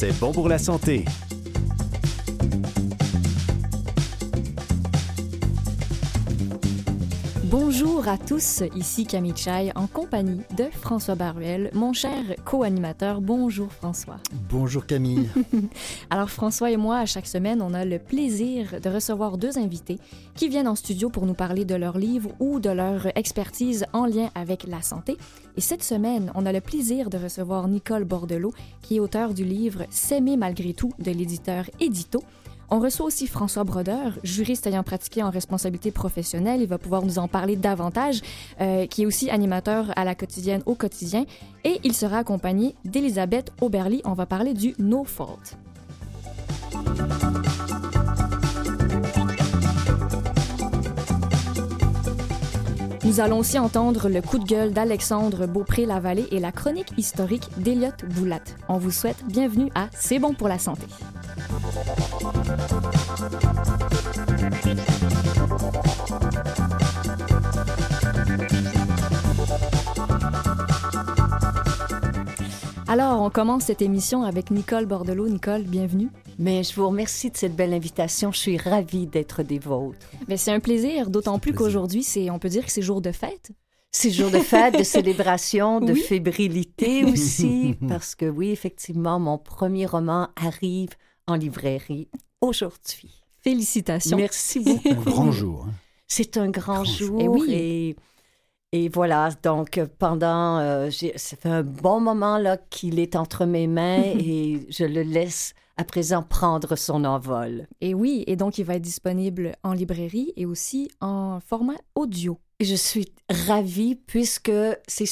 C'est bon pour la santé. Bonjour à tous, ici Camille Chai en compagnie de François Baruel, mon cher co-animateur. Bonjour François. Bonjour Camille. Alors François et moi, à chaque semaine, on a le plaisir de recevoir deux invités qui viennent en studio pour nous parler de leur livre ou de leur expertise en lien avec la santé. Et cette semaine, on a le plaisir de recevoir Nicole Bordelot, qui est auteure du livre S'aimer malgré tout de l'éditeur Édito. On reçoit aussi François Brodeur, juriste ayant pratiqué en responsabilité professionnelle. Il va pouvoir nous en parler davantage, euh, qui est aussi animateur à la quotidienne au quotidien. Et il sera accompagné d'Elisabeth Auberly. On va parler du No Fault. Nous allons aussi entendre le coup de gueule d'Alexandre Beaupré-Lavallée et la chronique historique d'Eliott Boulat. On vous souhaite bienvenue à C'est bon pour la santé. Alors, on commence cette émission avec Nicole Bordelot. Nicole, bienvenue. Mais je vous remercie de cette belle invitation. Je suis ravie d'être des vôtres. Mais c'est un plaisir, d'autant plus qu'aujourd'hui, c'est, on peut dire que c'est jour de fête. C'est jour de fête, de célébration, de fébrilité aussi, parce que oui, effectivement, mon premier roman arrive en librairie aujourd'hui. Félicitations. Merci beaucoup. Un grand jour. hein. C'est un grand, Grand jour. Eh oui. Et, et voilà, donc euh, pendant, euh, ça fait un bon moment là qu'il est entre mes mains et je le laisse à présent prendre son envol. Et oui, et donc il va être disponible en librairie et aussi en format audio. Et Je suis ravie puisque c'est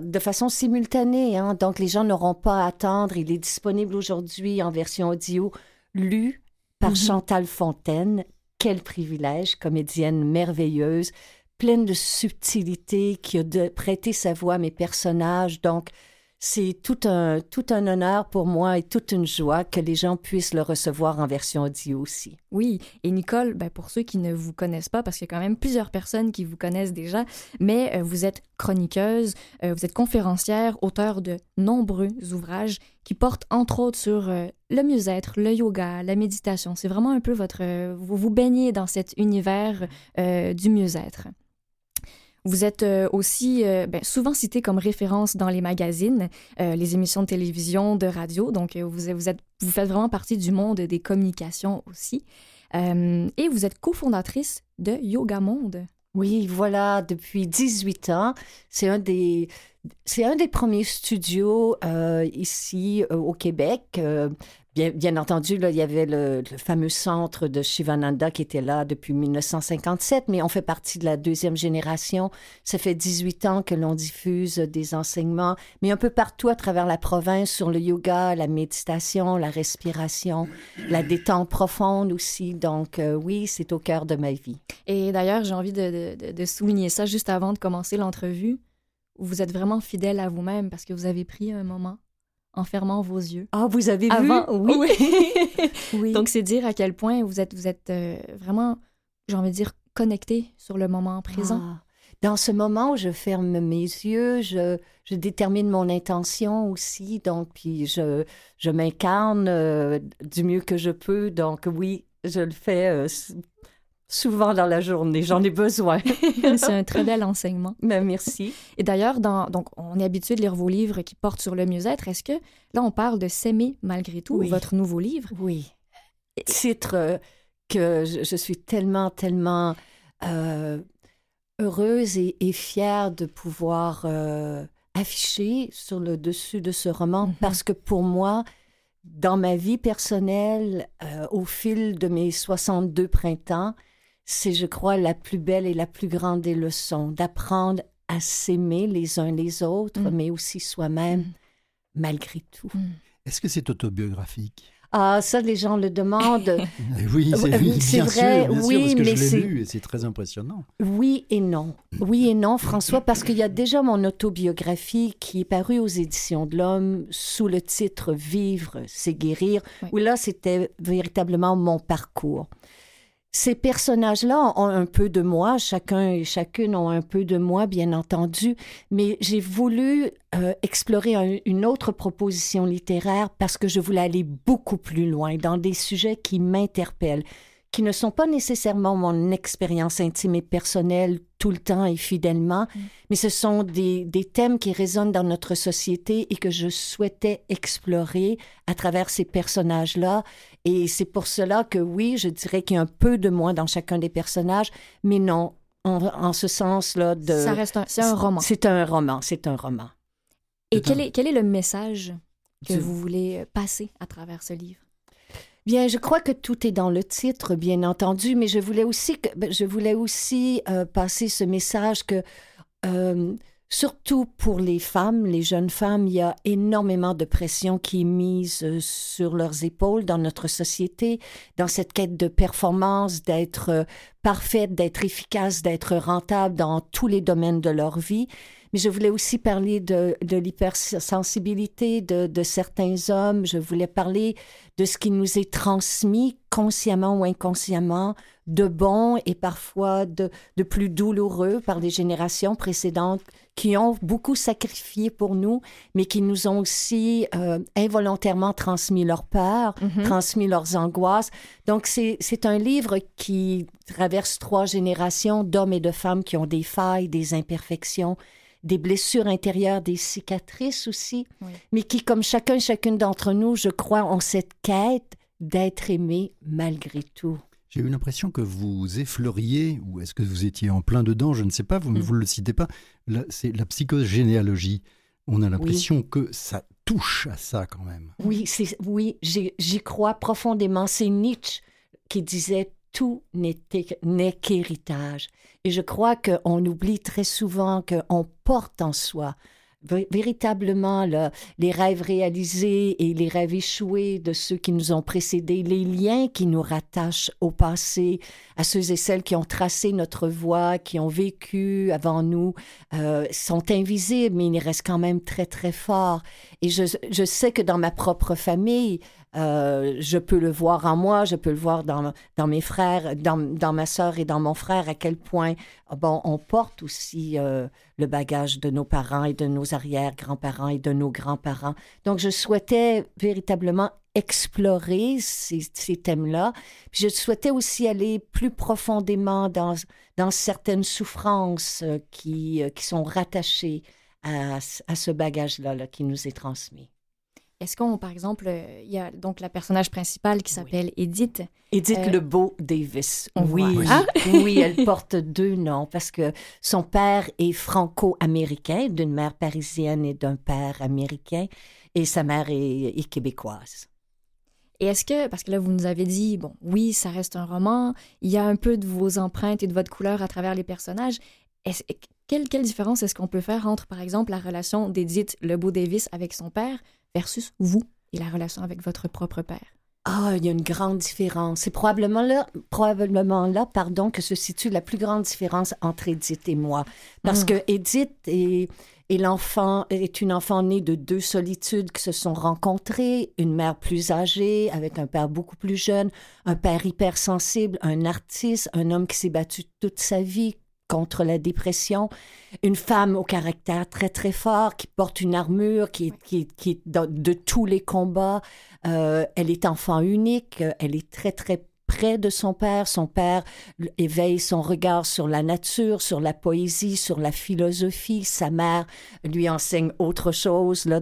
de façon simultanée, hein, donc les gens n'auront pas à attendre. Il est disponible aujourd'hui en version audio, lu par Mhm. Chantal Fontaine. Quel privilège, comédienne merveilleuse, pleine de subtilité, qui a de- prêté sa voix à mes personnages. Donc, c'est tout un, tout un honneur pour moi et toute une joie que les gens puissent le recevoir en version audio aussi. Oui, et Nicole, ben, pour ceux qui ne vous connaissent pas, parce qu'il y a quand même plusieurs personnes qui vous connaissent déjà, mais euh, vous êtes chroniqueuse, euh, vous êtes conférencière, auteur de nombreux ouvrages qui portent entre autres sur euh, le mieux-être, le yoga, la méditation. C'est vraiment un peu votre... vous vous baignez dans cet univers du mieux-être. Vous êtes euh, aussi euh, ben, souvent cité comme référence dans les magazines, euh, les émissions de télévision, de radio. Donc, vous, êtes, vous faites vraiment partie du monde des communications aussi. Et vous êtes cofondatrice de Yoga Monde. Oui, voilà, depuis 18 ans. C'est un des, c'est un des premiers studios ici au Québec. Bien, bien entendu, là, il y avait le, le fameux centre de Shivananda qui était là depuis 1957, mais on fait partie de la deuxième génération. Ça fait 18 ans que l'on diffuse des enseignements, mais un peu partout à travers la province sur le yoga, la méditation, la respiration, la détente profonde aussi. Donc euh, oui, c'est au cœur de ma vie. Et d'ailleurs, j'ai envie de, de- de souligner ça juste avant de commencer l'entrevue. Vous êtes vraiment fidèle à vous-même parce que vous avez pris un moment en fermant vos yeux. Ah, vous avez Avant, vu? oui. oui. Donc, c'est dire à quel point vous êtes, vous êtes euh, vraiment, j'ai envie de dire, connecté sur le moment présent. Ah. Dans ce moment où je ferme mes yeux, je, je détermine mon intention aussi, donc puis je, je m'incarne euh, du mieux que je peux. Donc oui, je le fais euh, souvent dans la journée. J'en ai besoin. c'est un très bel enseignement. Mais merci. Et d'ailleurs, donc, on est habitué de lire vos livres qui portent sur le mieux-être. Est-ce que là, on parle de s'aimer malgré tout, Oui. votre nouveau livre? Oui. Titre euh, que je, je suis tellement, tellement euh, heureuse et, et fière de pouvoir euh, afficher sur le dessus de ce roman Mhm. parce que pour moi, dans ma vie personnelle, euh, au fil de mes 62 printemps, c'est, je crois, la plus belle et la plus grande des leçons, d'apprendre à s'aimer les uns les autres, Mhm. mais aussi soi-même, Mhm. malgré tout. Est-ce que c'est autobiographique? Ah, ça, les gens le demandent. Oui, c'est oui, bien vrai, sûr, bien sûr, oui, parce que mais je c'est- l'ai lu et c'est très impressionnant. Oui et non. Oui et non, François, parce qu'il y a déjà mon autobiographie qui est parue aux éditions de l'Homme sous le titre Vivre, c'est guérir, Oui. où là, c'était véritablement mon parcours. Ces personnages-là ont un peu de moi, chacun et chacune ont un peu de moi, bien entendu, mais j'ai voulu euh, explorer un- une autre proposition littéraire parce que je voulais aller beaucoup plus loin dans des sujets qui m'interpellent, qui ne sont pas nécessairement mon expérience intime et personnelle tout le temps et fidèlement, mais ce sont des, des thèmes qui résonnent dans notre société et que je souhaitais explorer à travers ces personnages-là. Et c'est pour cela que oui, je dirais qu'il y a un peu de moi dans chacun des personnages, mais non, en, en ce sens-là de... Ça reste un, c'est un roman. C'est un roman, c'est un roman. Et quel un- est, quel est le message que vous voulez passer à travers ce livre? Bien, je crois que tout est dans le titre, bien entendu, mais je voulais aussi, que, ben, je voulais aussi euh, passer ce message que, euh, surtout pour les femmes, les jeunes femmes, il y a énormément de pression qui est mise euh, sur leurs épaules dans notre société, dans cette quête de performance, d'être euh, parfaite, d'être efficace, d'être rentable dans tous les domaines de leur vie. Mais je voulais aussi parler de, de l'hypersensibilité de, certains hommes. Je voulais parler de ce qui nous est transmis consciemment ou inconsciemment, de bon et parfois de, de plus douloureux par les générations précédentes qui ont beaucoup sacrifié pour nous, mais qui nous ont aussi euh, involontairement transmis leur peur, Mhm. transmis leurs angoisses. Donc, c'est c'est un livre qui traverse trois générations d'hommes et de femmes qui ont des failles, des imperfections, des blessures intérieures, des cicatrices aussi, Oui. mais qui, comme chacun et chacune d'entre nous, je crois, ont cette quête d'être aimé malgré tout. J'ai eu l'impression que vous effleuriez, ou est-ce que vous étiez en plein dedans, je ne sais pas, vous ne Mm. vous le citez pas, c'est la psychogénéalogie. On a l'impression que ça touche à ça quand même. Oui, oui, j'y crois profondément. C'est Nietzsche qui disait tout n'est qu'héritage. Et je crois qu'on oublie très souvent qu'on porte en soi véritablement les rêves réalisés et les rêves échoués de ceux qui nous ont précédés, les liens qui nous rattachent au passé, à ceux et celles qui ont tracé notre voie, qui ont vécu avant nous, euh, sont invisibles, mais ils restent quand même très, très forts. Et je, je sais que dans ma propre famille, euh, je peux le voir en moi, je peux le voir dans, mes frères, dans, ma sœur et dans mon frère, à quel point bon, on porte aussi euh, le bagage de nos parents et de nos arrière-grands-parents et de nos grands-parents. Donc, je souhaitais véritablement explorer ces, thèmes-là. Je souhaitais aussi aller plus profondément dans, certaines souffrances euh, qui, sont rattachées à, ce bagage-là là, qui nous est transmis. Est-ce qu'on, par exemple, euh, il y a donc la personnage principale qui s'appelle Edith. Edith Euh, Lebeau Davis. on Oui, voit. Ah! oui, elle porte deux noms parce que son père est franco-américain, d'une mère parisienne et d'un père américain, et sa mère est, est québécoise. Et est-ce que, parce que là, vous nous avez dit, bon, oui, ça reste un roman, il y a un peu de vos empreintes et de votre couleur à travers les personnages. Est-ce- quelle, quelle différence est-ce qu'on peut faire entre, par exemple, la relation d'Edith Lebeau-Davis avec son père versus vous et la relation avec votre propre père? Ah, il y a une grande différence. C'est probablement là, probablement là, pardon, que se situe la plus grande différence entre Edith et moi. Parce Mm. que Edith est, est l'enfant, est une enfant née de deux solitudes qui se sont rencontrées, une mère plus âgée avec un père beaucoup plus jeune, un père hypersensible, un artiste, un homme qui s'est battu toute sa vie contre la dépression, une femme au caractère très très fort qui porte une armure qui, est- qui, qui de tous les combats. Euh, elle est enfant unique, elle est très très près de son père. Son père éveille son regard sur la nature, sur la poésie, sur la philosophie. Sa mère lui enseigne autre chose là,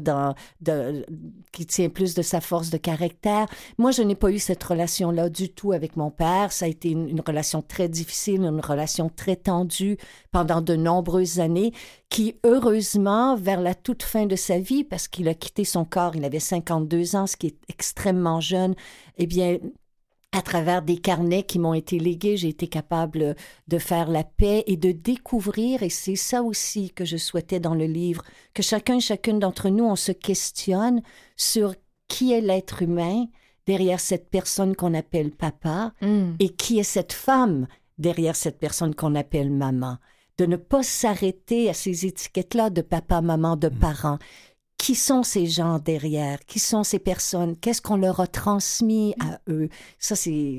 qui tient plus de sa force de caractère. Moi, je n'ai pas eu cette relation-là du tout avec mon père. Ça a été une, une relation très difficile, une relation très tendue pendant de nombreuses années qui, heureusement, vers la toute fin de sa vie, parce qu'il a quitté son corps, il avait 52 ans, ce qui est extrêmement jeune, eh bien, à travers des carnets qui m'ont été légués, j'ai été capable de faire la paix et de découvrir, et c'est ça aussi que je souhaitais dans le livre, que chacun et chacune d'entre nous, on se questionne sur qui est l'être humain derrière cette personne qu'on appelle papa Hmm. et qui est cette femme derrière cette personne qu'on appelle maman. De ne pas s'arrêter à ces étiquettes-là de papa, maman, de parents. Qui sont ces gens derrière, qui sont ces personnes, qu'est-ce qu'on leur a transmis à eux? Ça, c'est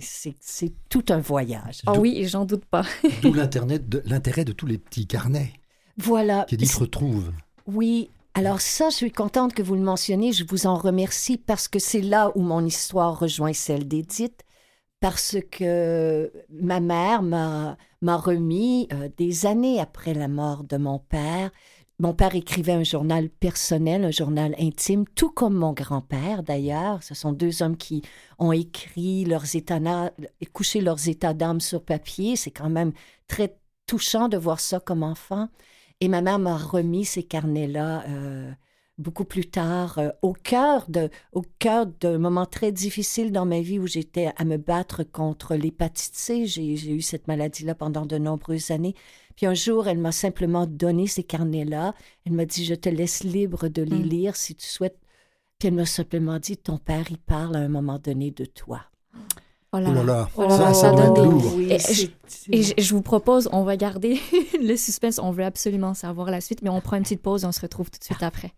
tout un voyage. Ah oui, j'en doute pas. D'où l'intérêt de, tous les petits carnets. Voilà. Qu'Edith retrouve. Oui, alors ça, je suis contente que vous le mentionniez, je vous en remercie parce que c'est là où mon histoire rejoint celle d'Edith, parce que ma mère m'a remis euh, des années après la mort de mon père mon père écrivait un journal personnel, un journal intime, tout comme mon grand-père d'ailleurs. Ce sont deux hommes qui ont écrit leurs états, couché leurs états d'âme sur papier. C'est quand même très touchant de voir ça comme enfant. Et ma mère m'a remis ces carnets-là euh, beaucoup plus tard, euh, au cœur de, au cœur d'un moment très difficile dans ma vie où j'étais à me battre contre l'hépatite C. J'ai eu cette maladie-là pendant de nombreuses années. Puis un jour, elle m'a simplement donné ces carnets-là. Elle m'a dit, je te laisse libre de les mm. lire si tu souhaites. Puis elle m'a simplement dit, ton père, il parle à un moment donné de toi. Oh là là, oh ça, ça doit être lourd. et, je, vous propose, on va garder le suspense, on veut absolument savoir la suite, mais on prend une petite pause et on se retrouve tout de suite après.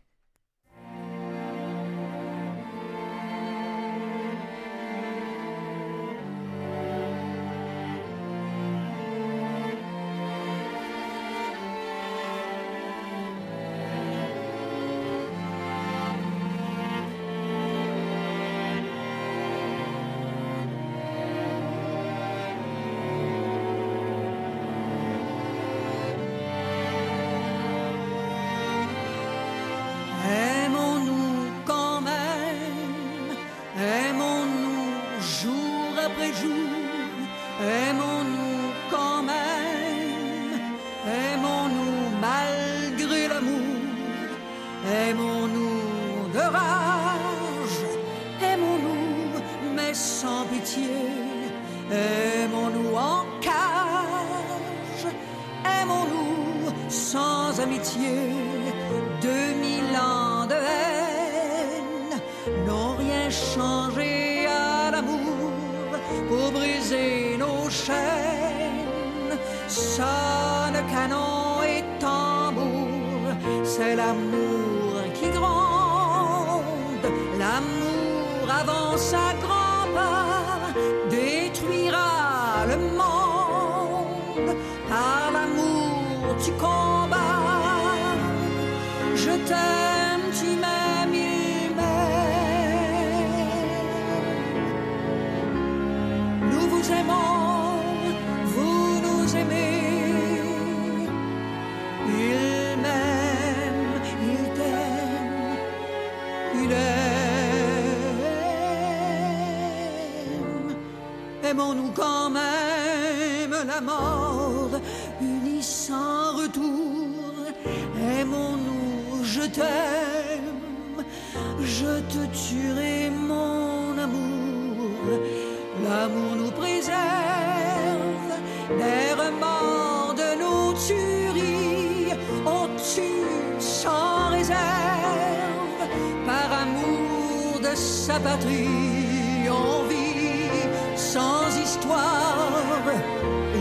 L'amour nous préserve des remords de nos tueries. On tue sans réserve par amour de sa patrie. On vit sans histoire,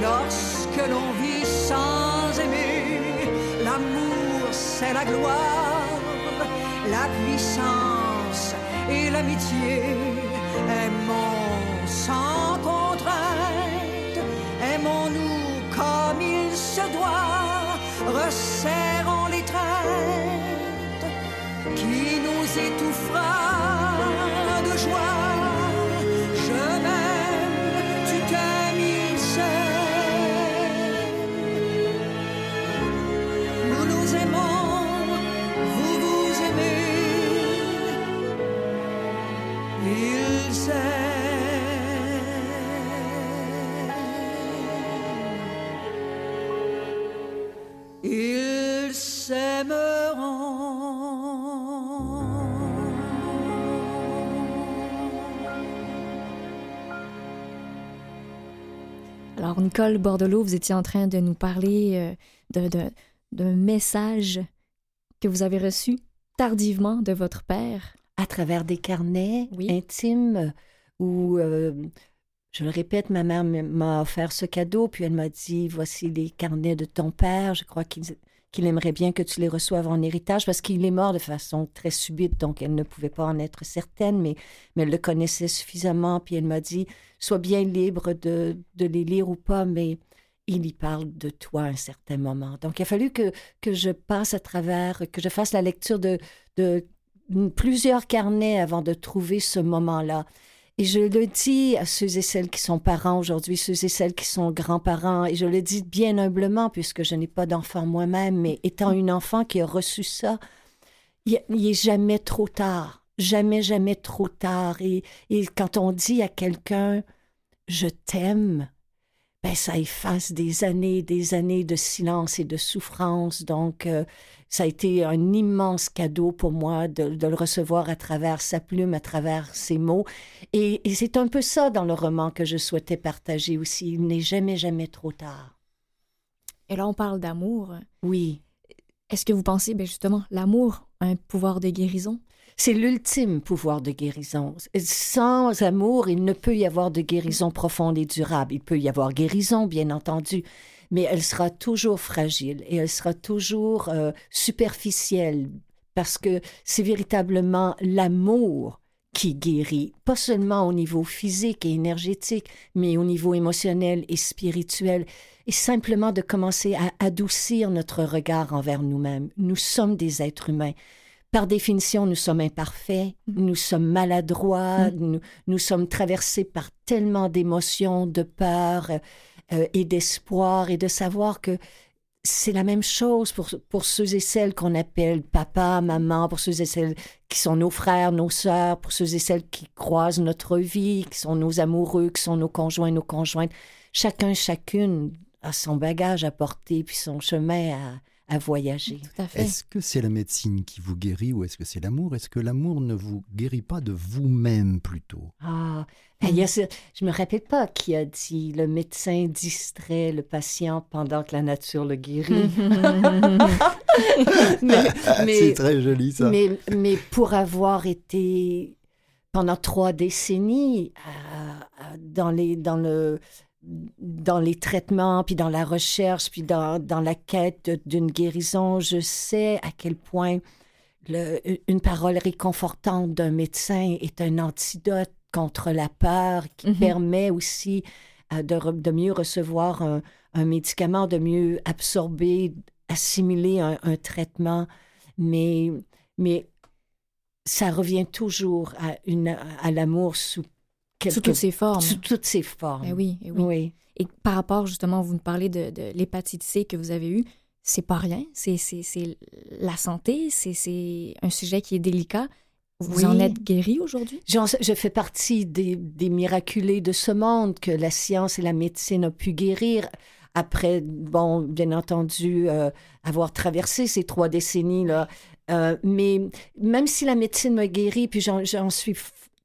lorsque l'on vit sans aimer, l'amour c'est la gloire, la puissance et l'amitié. Qui nous Nicole Bordelot, vous étiez en train de nous parler euh, d'un message que vous avez reçu tardivement de votre père. À travers des carnets intimes où, euh, je le répète, ma mère m'a offert ce cadeau, puis elle m'a dit, voici les carnets de ton père. Je crois qu'il qu'il aimerait bien que tu les reçoives en héritage parce qu'il est mort de façon très subite, donc elle ne pouvait pas en être certaine, mais, mais elle le connaissait suffisamment. Puis elle m'a dit Sois bien libre de, de les lire ou pas, mais il y parle de toi à un certain moment. Donc, il a fallu que, que je passe à travers, que je fasse la lecture de, de plusieurs carnets avant de trouver ce moment-là. Et je le dis à ceux et celles qui sont parents aujourd'hui, ceux et celles qui sont grands-parents, et je le dis bien humblement puisque je n'ai pas d'enfant moi-même, mais étant une enfant qui a reçu ça, il n'est jamais trop tard, jamais, jamais trop tard. Et, et quand on dit à quelqu'un, je t'aime, ben, ça efface des années, des années de silence et de souffrance. Donc, euh, ça a été un immense cadeau pour moi de, le recevoir à travers sa plume, à travers ses mots. Et, c'est un peu ça dans le roman que je souhaitais partager aussi. Il n'est jamais, jamais trop tard. Et là, on parle d'amour. Oui. Est-ce que vous pensez, ben justement, l'amour un pouvoir de guérison? C'est l'ultime pouvoir de guérison. Sans amour, il ne peut y avoir de guérison profonde et durable. Il peut y avoir guérison, bien entendu, mais elle sera toujours fragile et elle sera toujours euh, superficielle parce que c'est véritablement l'amour qui guérit, pas seulement au niveau physique et énergétique, mais au niveau émotionnel et spirituel, et simplement de commencer à adoucir notre regard envers nous-mêmes. Nous sommes des êtres humains. Par définition, nous sommes imparfaits, mm. nous sommes maladroits, mm. nous, sommes traversés par tellement d'émotions, de peur euh, et d'espoir, et de savoir que c'est la même chose pour, pour ceux et celles qu'on appelle papa, maman, pour ceux et celles qui sont nos frères, nos sœurs, pour ceux et celles qui croisent notre vie, qui sont nos amoureux, qui sont nos conjoints, nos conjointes. Chacun, chacune a son bagage à porter, puis son chemin à, à voyager. Est-ce que c'est la médecine qui vous guérit ou est-ce que c'est l'amour? Est-ce que l'amour ne vous guérit pas de vous-même plutôt? Ah, ben, il y a je me rappelle pas qui a dit le médecin distrait le patient pendant que la nature le guérit. c'est très joli ça. Mais, mais pour avoir été pendant trois décennies euh, dans, les, dans le dans les traitements, puis dans la recherche, puis dans, dans la quête d'une guérison, je sais à quel point le, une parole réconfortante d'un médecin est un antidote contre la peur qui mm-hmm. permet aussi euh, de, de, mieux recevoir un, un, médicament, de mieux absorber, assimiler un, un traitement. Mais, mais ça revient toujours à, une, à l'amour sous sous toutes ses formes. Sous toutes ses formes. Eh oui, eh oui. Et par rapport, justement, vous nous parlez de, de l'hépatite C que vous avez eue, c'est pas rien. C'est la santé, c'est un sujet qui est délicat. Vous en êtes guéri aujourd'hui? Je fais partie des, des, miraculés de ce monde que la science et la médecine ont pu guérir après, bon, bien entendu, euh, avoir traversé ces trois décennies-là. Euh, mais même si la médecine m'a guéri, puis j'en suis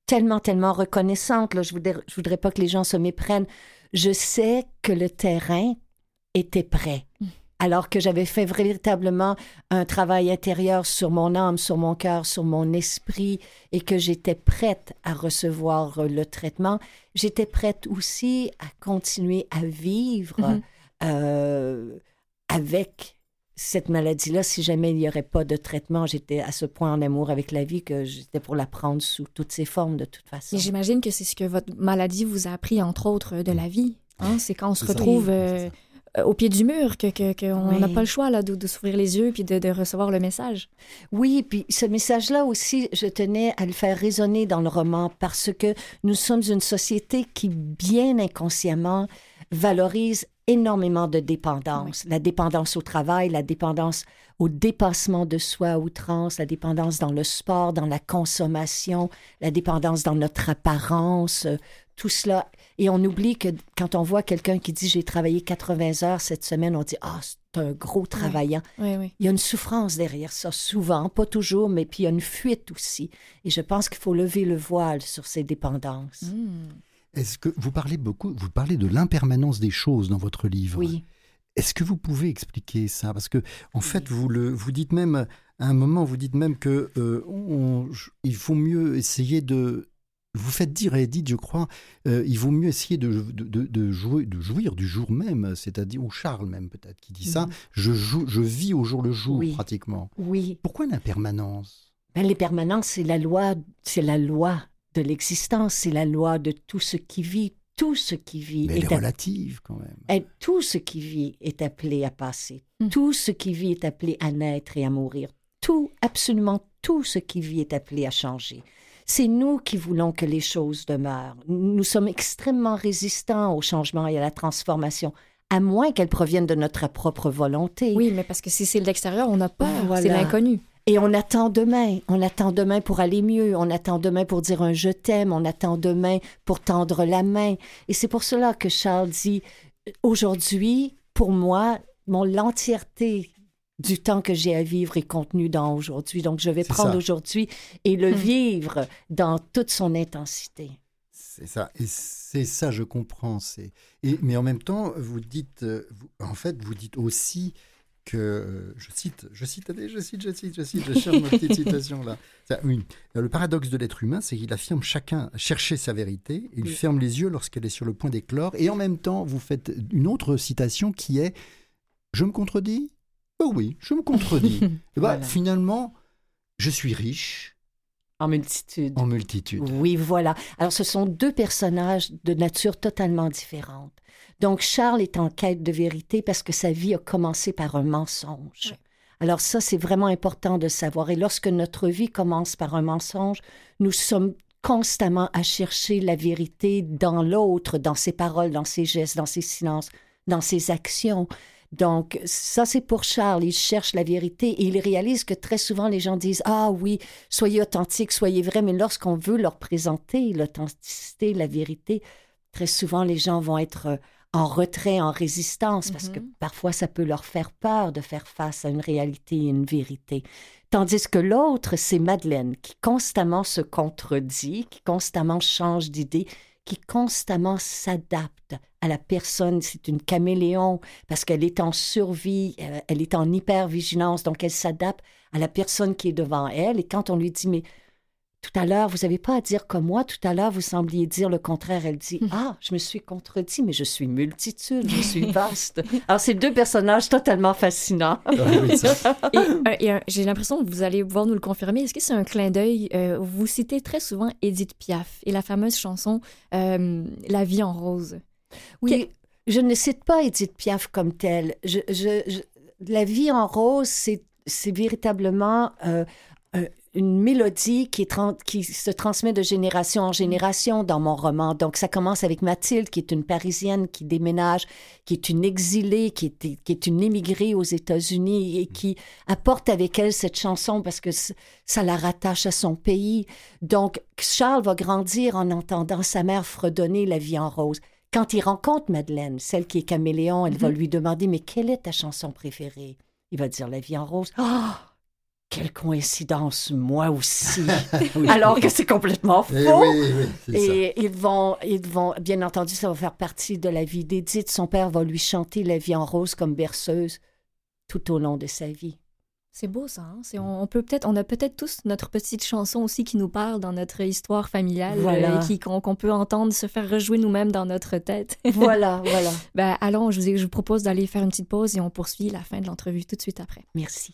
tellement, tellement reconnaissante. Là. Je ne voudrais, je voudrais pas que les gens se méprennent. Je sais que le terrain était prêt. Mm. Alors que j'avais fait véritablement un travail intérieur sur mon âme, sur mon cœur, sur mon esprit, et que j'étais prête à recevoir le traitement, j'étais prête aussi à continuer à vivre mm-hmm. euh, avec cette maladie-là, si jamais il n'y aurait pas de traitement, j'étais à ce point en amour avec la vie que j'étais pour la prendre sous toutes ses formes de toute façon. Mais j'imagine que c'est ce que votre maladie vous a appris, entre autres, de la vie. Hein? C'est quand on se retrouve euh, au pied du mur qu'on que, n'a pas le choix là, de, s'ouvrir les yeux puis de, de, recevoir le message. Oui, puis ce message-là aussi, je tenais à le faire résonner dans le roman parce que nous sommes une société qui, bien inconsciemment, valorise énormément de dépendance. La dépendance au travail, la dépendance au dépassement de soi à outrance, la dépendance dans le sport, dans la consommation, la dépendance dans notre apparence, euh, tout cela. Et on oublie que quand on voit quelqu'un qui dit j'ai travaillé 80 heures cette semaine, on dit ah c'est un gros travaillant. Il y a une souffrance derrière ça, souvent, pas toujours, mais puis il y a une fuite aussi. Et je pense qu'il faut lever le voile sur ces dépendances. Hmm. Est-ce que vous parlez beaucoup, vous parlez de l'impermanence des choses dans votre livre Oui. Est-ce que vous pouvez expliquer ça? Parce que en fait, vous le, vous dites même à un moment, vous dites même que euh, il faut mieux essayer de vous faites dire à Edith, je crois, euh, il vaut mieux essayer de, de, de, jouer, de jouir du jour même, c'est-à-dire, ou Charles même peut-être qui dit ça, Mhm. je, joue, je vis au jour le jour Oui. pratiquement. Oui. Pourquoi l'impermanence? Ben, les permanences, c'est la loi, c'est la loi de l'existence, c'est la loi de tout ce qui vit. Tout ce qui vit Mais elle est relative quand même. Eh, tout ce qui vit est appelé à passer. Mm. Tout ce qui vit est appelé à naître et à mourir. Tout, absolument tout ce qui vit est appelé à changer. C'est nous qui voulons que les choses demeurent. Nous sommes extrêmement résistants au changement et à la transformation, à moins qu'elles proviennent de notre propre volonté. Oui, mais parce que si c'est de l'extérieur, on a peur. Voilà. C'est l'inconnu. Et on attend demain. On attend demain pour aller mieux. On attend demain pour dire un je t'aime. On attend demain pour tendre la main. Et c'est pour cela que Charles dit aujourd'hui, pour moi, mon l'entièreté du temps que j'ai à vivre est contenu dans aujourd'hui. Donc, je vais prendre aujourd'hui et le Hmm. vivre dans toute son intensité. C'est ça. Et c'est ça, je comprends. Et mais en même temps, vous dites, euh, vous- en fait, vous dites aussi que euh, je cite, je cite, allez, je cite, je cite, je cite, je cherche ma petite citation là. Oui. Le paradoxe de l'être humain, c'est qu'il affirme chacun chercher sa vérité. Il Oui. ferme les yeux lorsqu'elle est sur le point d'éclore. Et en même temps, vous faites une autre citation qui est Je me contredis? Oh oui, je me contredis. Eh ben, Voilà. Finalement, je suis riche En multitude. en multitude. Oui, voilà. Alors, ce sont deux personnages de nature totalement différente. Donc, Charles est en quête de vérité parce que sa vie a commencé par un mensonge. Alors, ça, c'est vraiment important de savoir. Et lorsque notre vie commence par un mensonge, nous sommes constamment à chercher la vérité dans l'autre, dans ses paroles, dans ses gestes, dans ses silences, dans ses actions. Donc, ça, c'est pour Charles. Il cherche la vérité et il réalise que très souvent, les gens disent Ah oui, soyez authentique, soyez vrai, mais lorsqu'on veut leur présenter l'authenticité, la vérité, très souvent, les gens vont être euh, en retrait, en résistance, parce que Mhm. parfois, ça peut leur faire peur de faire face à une réalité et une vérité. Tandis que l'autre, c'est Madeleine, qui constamment se contredit, qui constamment change d'idée, qui constamment s'adapte à la personne. C'est une caméléon parce qu'elle est en survie, euh, elle est en hypervigilance, donc elle s'adapte à la personne qui est devant elle. Et quand on lui dit, mais tout à l'heure, vous n'avez pas à dire comme moi, tout à l'heure, vous sembliez dire le contraire, elle dit, ah, je me suis contredit, mais je suis multitude, je suis vaste. Alors, c'est deux personnages totalement fascinants. Ah. Et, euh, et, euh, j'ai l'impression que vous allez pouvoir nous le confirmer. Est-ce que c'est un clin d'œil? euh, vous citez très souvent Edith Piaf et la fameuse chanson euh, La vie en rose? Oui, je ne cite pas Edith Piaf comme telle. Je, je- je- la vie en rose, c'est, véritablement euh, euh, une mélodie qui, est tran- qui se transmet de génération en génération dans mon roman. Donc, ça commence avec Mathilde, qui est une Parisienne qui déménage, qui est une exilée, qui est, qui est une émigrée aux États-Unis et qui apporte avec elle cette chanson parce que ça la rattache à son pays. Donc, Charles va grandir en entendant sa mère fredonner la vie en rose. Quand il rencontre Madeleine, celle qui est caméléon, elle va lui demander Mais quelle est ta chanson préférée? Il va dire La vie en rose. Ah Quelle coïncidence, moi aussi Oui. Alors que c'est complètement faux Eh oui, oui, c'est ça. et ils vont, ils vont, bien entendu, ça va faire partie de la vie d'Edith. Son père va lui chanter La vie en rose comme berceuse tout au long de sa vie. C'est beau ça. hein? C'est- on, on peut peut-être, on a peut-être tous notre petite chanson aussi qui nous parle dans notre histoire familiale, Voilà. euh, qui qu'on qu'on peut entendre se faire rejouer nous-mêmes dans notre tête. Voilà, voilà. ben allons, je vous, je vous propose d'aller faire une petite pause et on poursuit la fin de l'entrevue tout de suite après. Merci.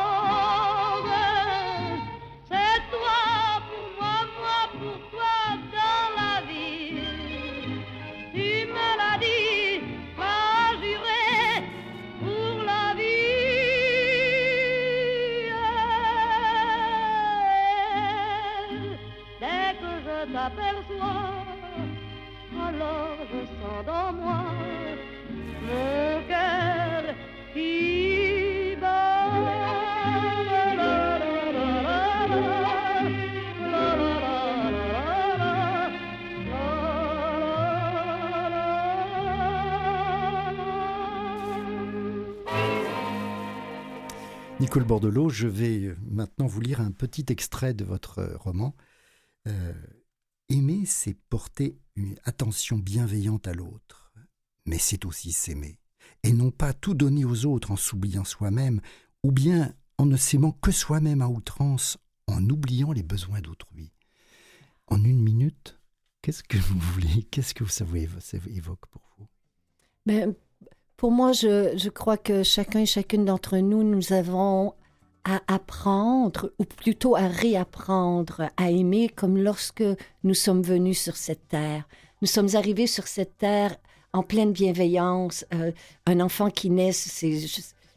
Nicole Bordelot, je vais maintenant vous lire un petit extrait de votre roman. Euh, aimer, c'est porter une attention bienveillante à l'autre, mais c'est aussi s'aimer, et non pas tout donner aux autres en s'oubliant soi-même, ou bien en ne s'aimant que soi-même à outrance, en oubliant les besoins d'autrui. En une minute, qu'est-ce que vous voulez Qu'est-ce que ça vous évoque pour vous? Ben, pour moi, je, je crois que chacun et chacune d'entre nous, nous avons à apprendre, ou plutôt à réapprendre à aimer comme lorsque nous sommes venus sur cette terre. Nous sommes arrivés sur cette terre en pleine bienveillance. Euh, un enfant qui naît, c'est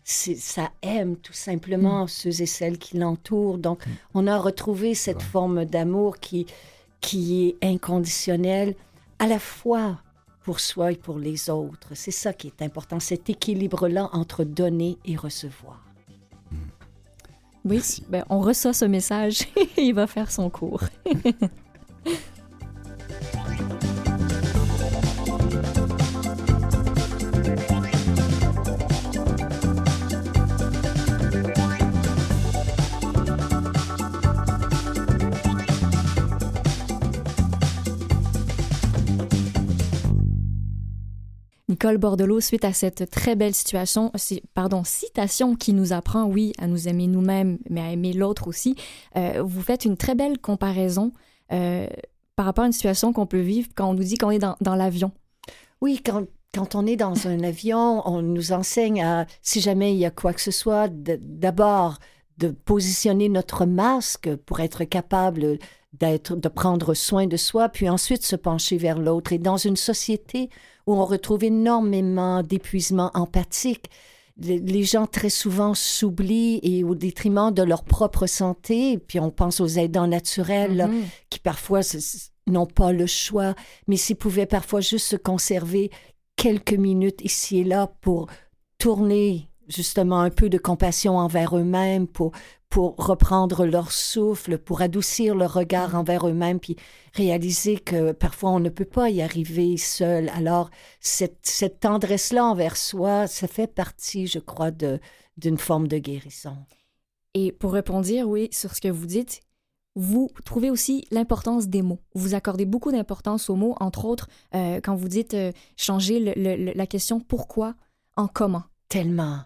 ça aime tout simplement ceux et celles qui l'entourent. Donc, on a retrouvé cette forme d'amour qui, qui est inconditionnelle, à la fois pour soi et pour les autres. C'est ça qui est important, cet équilibre-là entre donner et recevoir. Oui, ben, on reçoit ce message et il va faire son cours. Nicole Bordelot, suite à cette très belle situation, si- pardon, citation qui nous apprend, oui, à nous aimer nous-mêmes, mais à aimer l'autre aussi, euh, vous faites une très belle comparaison euh, par rapport à une situation qu'on peut vivre quand on nous dit qu'on est dans, dans l'avion. Oui, quand, quand on est dans un avion, on nous enseigne à, si jamais il y a quoi que ce soit, d'abord de positionner notre masque pour être capable d'être, de prendre soin de soi, puis ensuite se pencher vers l'autre. Et dans une société où on retrouve énormément d'épuisement empathique, les gens très souvent s'oublient et au détriment de leur propre santé, puis on pense aux aidants naturels, là, Mhm. qui parfois n'ont pas le choix, mais s'ils pouvaient parfois juste se conserver quelques minutes ici et là pour tourner justement un peu de compassion envers eux-mêmes, pour, pour reprendre leur souffle, pour adoucir leur regard envers eux-mêmes, puis réaliser que parfois on ne peut pas y arriver seul. Alors, cette, cette tendresse-là envers soi, ça fait partie, je crois, d'une forme de guérison. Et pour répondre, oui, sur ce que vous dites, vous trouvez aussi l'importance des mots. Vous accordez beaucoup d'importance aux mots, entre autres, euh, quand vous dites euh, changer le- le- le- la question pourquoi en comment. Tellement.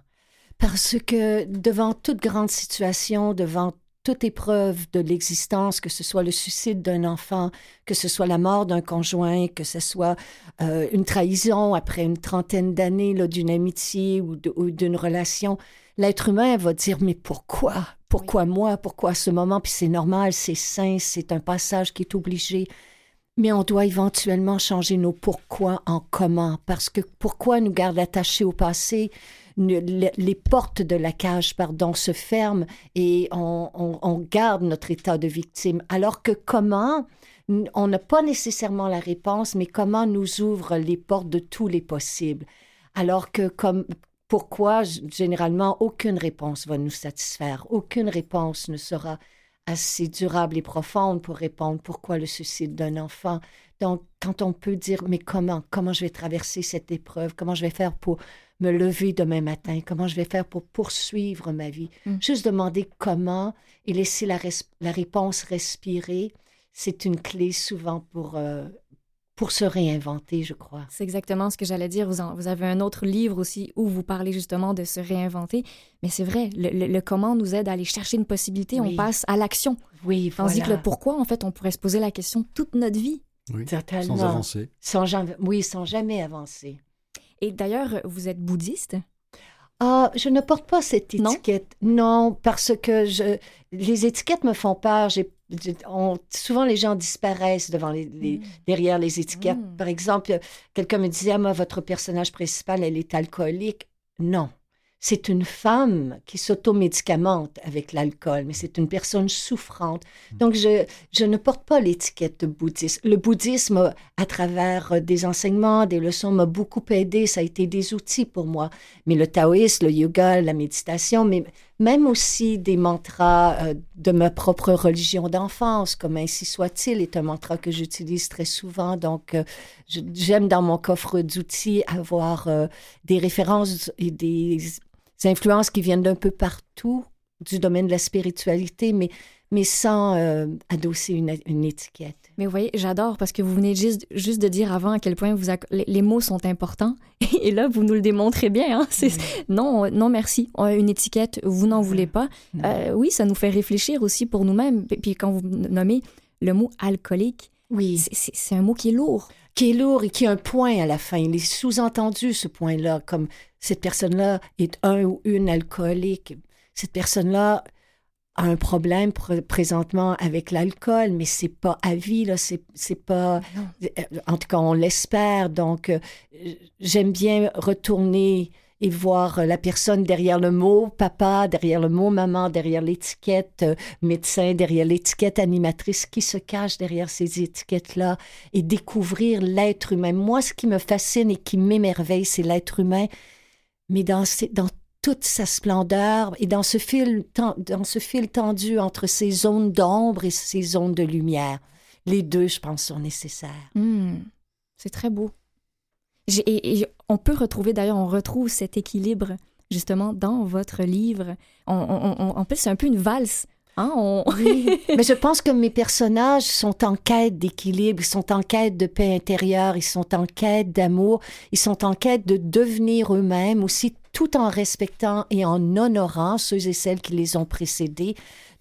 Parce que devant toute grande situation, devant toute épreuve de l'existence, que ce soit le suicide d'un enfant, que ce soit la mort d'un conjoint, que ce soit euh, une trahison après une trentaine d'années d'une amitié ou d'une relation, l'être humain va dire mais pourquoi? Pourquoi moi? Pourquoi ce moment? Puis c'est normal, c'est sain, c'est un passage qui est obligé. Mais on doit éventuellement changer nos pourquoi en comment, parce que pourquoi nous garde attachés au passé? Les portes de la cage, pardon, se ferment et on, garde notre état de victime. Alors que comment, on n'a pas nécessairement la réponse, mais comment nous ouvre les portes de tous les possibles? Alors que comme pourquoi, généralement, aucune réponse va nous satisfaire? Aucune réponse ne sera assez durable et profonde pour répondre pourquoi le suicide d'un enfant. Donc, quand on peut dire, mais comment, comment je vais traverser cette épreuve, comment je vais faire pour me lever demain matin, comment je vais faire pour poursuivre ma vie, Mm. juste demander comment et laisser la, res- la réponse respirer, c'est une clé souvent pour, euh, pour se réinventer, je crois. C'est exactement ce que j'allais dire. Vous, en- vous avez un autre livre aussi où vous parlez justement de se réinventer. Mais c'est vrai, le, le- le comment nous aide à aller chercher une possibilité. Oui. On passe à l'action. Oui, Tandis voilà. que le pourquoi, en fait, on pourrait se poser la question toute notre vie. Oui, Totalement. sans avancer. Sans jamais, oui, sans jamais avancer. Et d'ailleurs, vous êtes bouddhiste? Ah, je ne porte pas cette étiquette. Non, parce que je, les étiquettes me font peur. J'ai, on- souvent, les gens disparaissent devant les, les- derrière les étiquettes. Mm. Par exemple, quelqu'un me disait, ah, moi, votre personnage principal, elle est alcoolique. Non. C'est une femme qui s'automédicamente avec l'alcool, mais c'est une personne souffrante. Donc, je, je ne porte pas l'étiquette de bouddhiste. Le bouddhisme, à travers euh, des enseignements, des leçons, m'a beaucoup aidé. Ça a été des outils pour moi. Mais le taoïsme, le yoga, la méditation, mais même aussi des mantras euh, de ma propre religion d'enfance, comme ainsi soit-il, est un mantra que j'utilise très souvent. Donc, euh, j'aime dans mon coffre d'outils avoir des références et des influences qui viennent d'un peu partout du domaine de la spiritualité, mais, mais sans euh, adosser une, une étiquette. Mais vous voyez, j'adore parce que vous venez juste, juste de dire avant à quel point vous les, mots sont importants. Et là, vous nous le démontrez bien. hein. Non, euh, non, merci. A Une étiquette, vous n'en voulez pas. Euh, oui, ça nous fait réfléchir aussi pour nous-mêmes. Puis- Puis quand vous nommez le mot alcoolique, Oui. c'est un mot qui est lourd. qui est lourd et qui a un point à la fin. Il est sous-entendu, ce point-là, comme cette personne-là est un ou une alcoolique. Cette personne-là a un problème pr- présentement avec l'alcool, mais c'est pas à vie, là, c'est, pas... euh, En tout cas, on l'espère. Donc, euh, j'aime bien retourner et voir euh, la personne derrière le mot papa, derrière le mot maman, derrière l'étiquette euh, médecin, derrière l'étiquette animatrice qui se cache derrière ces étiquettes-là et découvrir l'être humain. Moi, ce qui me fascine et qui m'émerveille, c'est l'être humain, mais dans, toute sa splendeur et dans ce fil, tendu entre ces zones d'ombre et ces zones de lumière. Les deux, je pense, sont nécessaires. Hmm, c'est très beau. Et, on peut retrouver, d'ailleurs, on retrouve cet équilibre justement dans votre livre. On, on- c'est un peu une valse. Hein? On... Oui, mais je pense que mes personnages sont en quête d'équilibre, ils sont en quête de paix intérieure, ils sont en quête d'amour, ils sont en quête de devenir eux-mêmes aussi, tout en respectant et en honorant ceux et celles qui les ont précédés.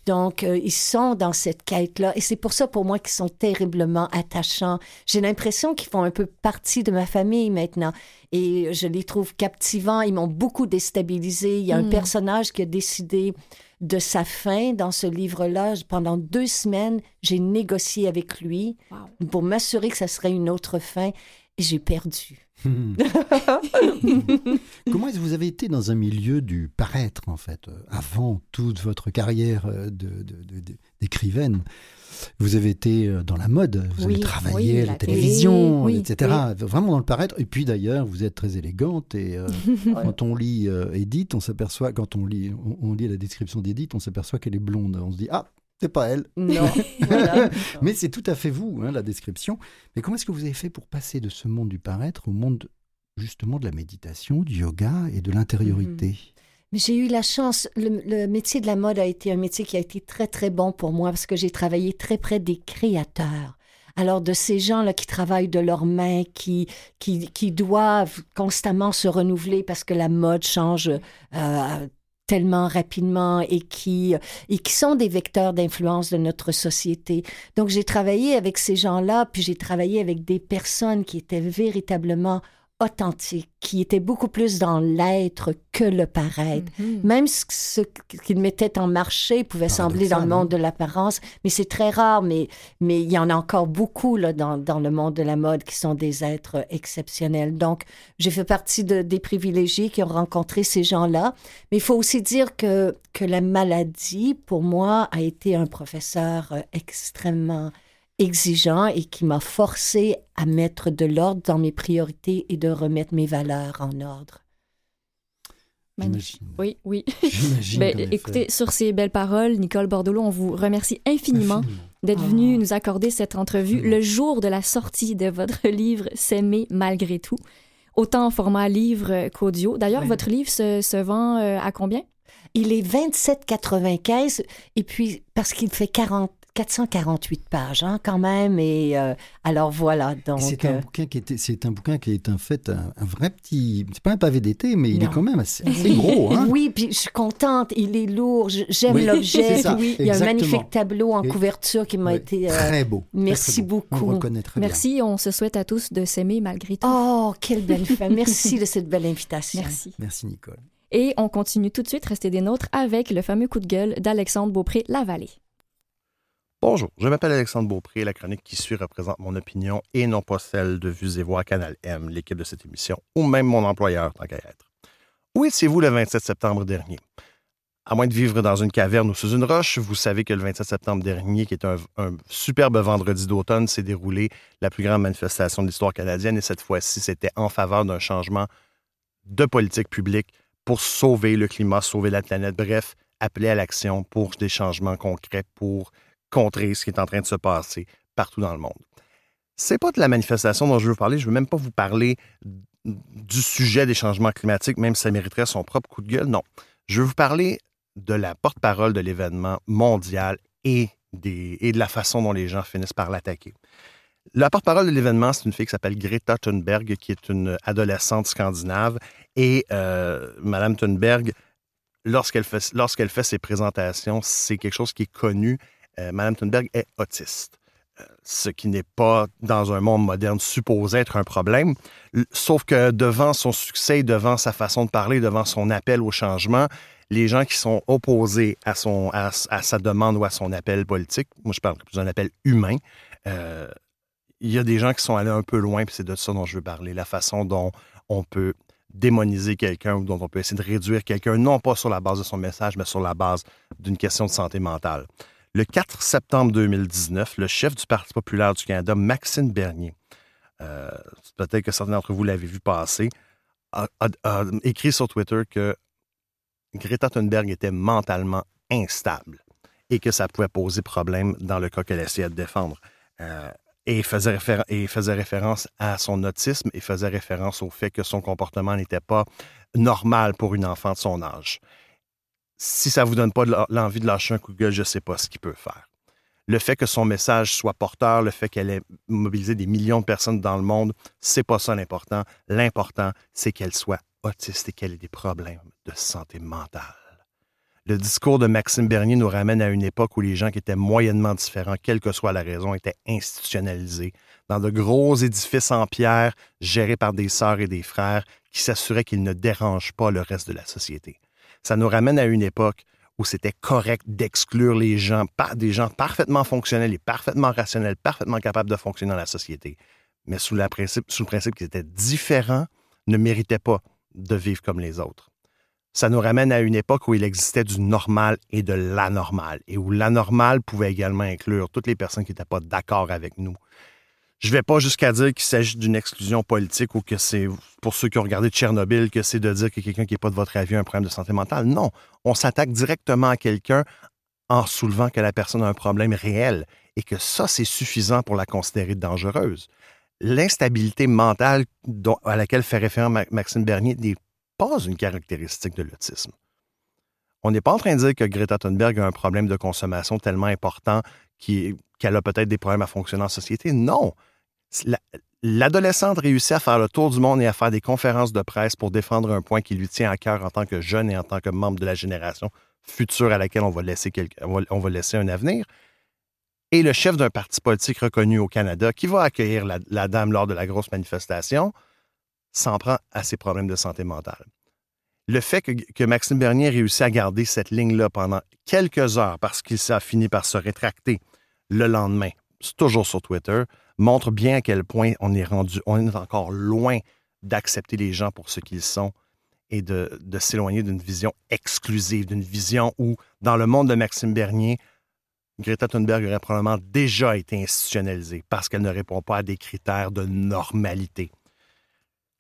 Donc, euh, ils sont dans cette quête-là. Et c'est pour ça, pour moi, qu'ils sont terriblement attachants. J'ai l'impression qu'ils font un peu partie de ma famille maintenant. Et je les trouve captivants. Ils m'ont beaucoup déstabilisé. Il y a un Mm. personnage qui a décidé de sa fin dans ce livre-là. Pendant deux semaines, j'ai négocié avec lui Wow. pour m'assurer que ça serait une autre fin. Et j'ai perdu. Comment est-ce que vous avez été dans un milieu du paraître, en fait, euh, avant toute votre carrière euh, de- de- de- de- d'écrivaine? Vous avez été euh, dans la mode, vous Oui, avez travaillé oui, à la la télé, télévision, oui, etc. Vraiment dans le paraître. Et puis d'ailleurs, vous êtes très élégante et euh, quand on lit euh, Edith, on s'aperçoit, quand on lit, on, on lit la description d'Edith, on s'aperçoit qu'elle est blonde. On se dit, ah, c'est pas elle. Non. voilà. Mais c'est tout à fait vous, hein, la description. Mais comment est-ce que vous avez fait pour passer de ce monde du paraître au monde justement de la méditation, du yoga et de l'intériorité? Mais j'ai eu la chance, le, métier de la mode a été un métier qui a été très, très bon pour moi parce que j'ai travaillé très près des créateurs. Alors, de ces gens-là qui travaillent de leurs mains, qui, qui, qui doivent constamment se renouveler parce que la mode change euh, tellement rapidement et qui, et qui sont des vecteurs d'influence de notre société. Donc, j'ai travaillé avec ces gens-là, puis j'ai travaillé avec des personnes qui étaient véritablement authentiques, qui étaient beaucoup plus dans l'être que le paraître. Mhm. Même ce, ce qu'ils mettaient en marché pouvait sembler dans le monde de l'apparence, mais c'est très rare, mais, mais il y en a encore beaucoup là, dans, dans le monde de la mode qui sont des êtres exceptionnels. Donc, j'ai fait partie de- des privilégiés qui ont rencontré ces gens-là. Mais il faut aussi dire que, que la maladie, pour moi, a été un professeur euh, extrêmement exigeant et qui m'a forcé à mettre de l'ordre dans mes priorités et de remettre mes valeurs en ordre. Magnifique. J'imagine. Oui, oui. Ben, écoutez, sur ces belles paroles, Nicole Bordelot, on vous remercie infiniment infiniment. d'être Oh. venue nous accorder cette entrevue le jour de la sortie de votre livre S'aimer malgré tout, autant en format livre qu'audio. D'ailleurs, votre livre se, se vend euh, à combien? Il est 27,95 et puis parce qu'il fait 40, 448 pages hein, quand même. Et euh, alors voilà, donc. C'est un euh, bouquin qui était, c'est un bouquin qui est en fait un, un vrai petit, c'est pas un pavé d'été, mais il est quand même assez, assez gros, hein. Oui, puis je suis contente. Il est lourd. J'aime Oui, l'objet. Il y a un magnifique tableau en Et- couverture qui m'a été. euh, très beau. merci très beau. On beaucoup. reconnaît très bien. Merci, on se souhaite à tous de s'aimer malgré tout. Oh, quelle belle fin. Merci de cette belle invitation. Merci. Merci Nicole. Et on continue tout de suite, restez des nôtres, avec le fameux coup de gueule d'Alexandre Beaupré-Lavallée. Bonjour, je m'appelle Alexandre Beaupré. La chronique qui suit représente mon opinion et non pas celle de Vues et Voix Canal M, l'équipe de cette émission, ou même mon employeur, tant qu'à être. Où étiez-vous le 27 septembre dernier? À moins de vivre dans une caverne ou sous une roche, vous savez que le 27 septembre dernier, qui est un, un superbe vendredi d'automne, s'est déroulé la plus grande manifestation de l'histoire canadienne et cette fois-ci, c'était en faveur d'un changement de politique publique pour sauver le climat, sauver la planète, bref, appeler à l'action pour des changements concrets, pour contrer ce qui est en train de se passer partout dans le monde. C'est pas de la manifestation dont je veux vous parler, je veux même pas vous parler du sujet des changements climatiques, même si ça mériterait son propre coup de gueule, non. Je veux vous parler de la porte-parole de l'événement mondial et, de la façon dont les gens finissent par l'attaquer. La porte-parole de l'événement, c'est une fille qui s'appelle Greta Thunberg, qui est une adolescente scandinave. Et euh, Madame Thunberg, lorsqu'elle fait, lorsqu'elle fait ses présentations, c'est quelque chose qui est connu. Euh, Madame Thunberg est autiste, Euh, ce qui n'est pas, dans un monde moderne, supposé être un problème. Sauf que devant son succès, devant sa façon de parler, devant son appel au changement, les gens qui sont opposés à, son, à sa demande ou à son appel politique, moi je parle plus d'un appel humain, euh, il y a des gens qui sont allés un peu loin, puis c'est de ça dont je veux parler, la façon dont on peut démoniser quelqu'un ou dont on peut essayer de réduire quelqu'un, non pas sur la base de son message, mais sur la base d'une question de santé mentale. Le 4 septembre 2019, le chef du Parti populaire du Canada, Maxime Bernier, euh, peut-être que certains d'entre vous l'avez vu passer, a, écrit sur Twitter que Greta Thunberg était mentalement instable et que ça pouvait poser problème dans le cas qu'elle essayait de défendre. Euh, et, faisait et faisait référence à son autisme et faisait référence au fait que son comportement n'était pas normal pour une enfant de son âge. Si ça vous donne pas l'envie de lâcher un coup de gueule, je ne sais pas ce qu'il peut faire. Le fait que son message soit porteur, le fait qu'elle ait mobilisé des millions de personnes dans le monde, c'est pas ça l'important. L'important, c'est qu'elle soit autiste et qu'elle ait des problèmes de santé mentale. Le discours de Maxime Bernier nous ramène à une époque où les gens qui étaient moyennement différents, quelle que soit la raison, étaient institutionnalisés dans de gros édifices en pierre gérés par des sœurs et des frères qui s'assuraient qu'ils ne dérangent pas le reste de la société. Ça nous ramène à une époque où c'était correct d'exclure les gens, des gens parfaitement fonctionnels et parfaitement rationnels, parfaitement capables de fonctionner dans la société, mais sous le principe qu'ils étaient différents, ne méritaient pas de vivre comme les autres. Ça nous ramène à une époque où il existait du normal et de l'anormal, et où l'anormal pouvait également inclure toutes les personnes qui n'étaient pas d'accord avec nous. Je ne vais pas jusqu'à dire qu'il s'agit d'une exclusion politique ou que c'est, pour ceux qui ont regardé Tchernobyl, que c'est de dire que quelqu'un qui n'est pas de votre avis a un problème de santé mentale. Non, on s'attaque directement à quelqu'un en soulevant que la personne a un problème réel et que ça, c'est suffisant pour la considérer dangereuse. L'instabilité mentale à laquelle fait référence Ma- Maxime Bernier n'est pas une caractéristique de l'autisme. On n'est pas en train de dire que Greta Thunberg a un problème de consommation tellement important qu'elle a peut-être des problèmes à fonctionner en société. Non. La- L'adolescente réussit à faire le tour du monde et à faire des conférences de presse pour défendre un point qui lui tient à cœur en tant que jeune et en tant que membre de la génération future à laquelle on va laisser, un avenir. Et le chef d'un parti politique reconnu au Canada qui va accueillir la, dame lors de la grosse manifestation s'en prend à ses problèmes de santé mentale. Le fait que, Maxime Bernier réussit à garder cette ligne-là pendant quelques heures parce qu'il a fini par se rétracter le lendemain, c'est toujours sur Twitter, montre bien à quel point on est rendu, on est encore loin d'accepter les gens pour ce qu'ils sont et de, s'éloigner d'une vision exclusive, d'une vision où, dans le monde de Maxime Bernier, Greta Thunberg aurait probablement déjà été institutionnalisée parce qu'elle ne répond pas à des critères de normalité.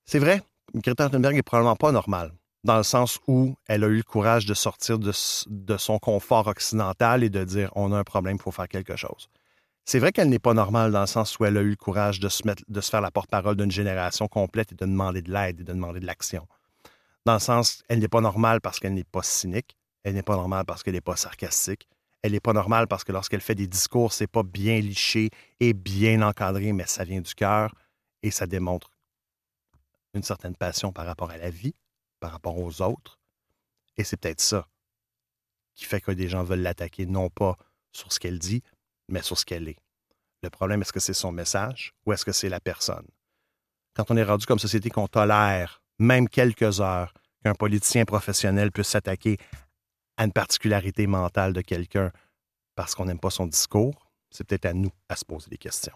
C'est vrai, Greta Thunberg est probablement pas normale. dans le sens où elle a eu le courage de sortir de, de son confort occidental et de dire on a un problème, il faut faire quelque chose. C'est vrai qu'elle n'est pas normale dans le sens où elle a eu le courage de se, faire la porte-parole d'une génération complète et de demander de l'aide et de demander de l'action. Dans le sens, elle n'est pas normale parce qu'elle n'est pas cynique, elle n'est pas normale parce qu'elle n'est pas sarcastique, elle n'est pas normale parce que lorsqu'elle fait des discours, c'est pas bien liché et bien encadré, mais ça vient du cœur et ça démontre une certaine passion par rapport à la vie, par rapport aux autres. Et c'est peut-être ça qui fait que des gens veulent l'attaquer, non pas sur ce qu'elle dit, mais sur ce qu'elle est. Le problème, est-ce que c'est son message ou est-ce que c'est la personne? Quand on est rendu comme société qu'on tolère, même quelques heures, qu'un politicien professionnel puisse s'attaquer à une particularité mentale de quelqu'un parce qu'on n'aime pas son discours, c'est peut-être à nous à se poser des questions.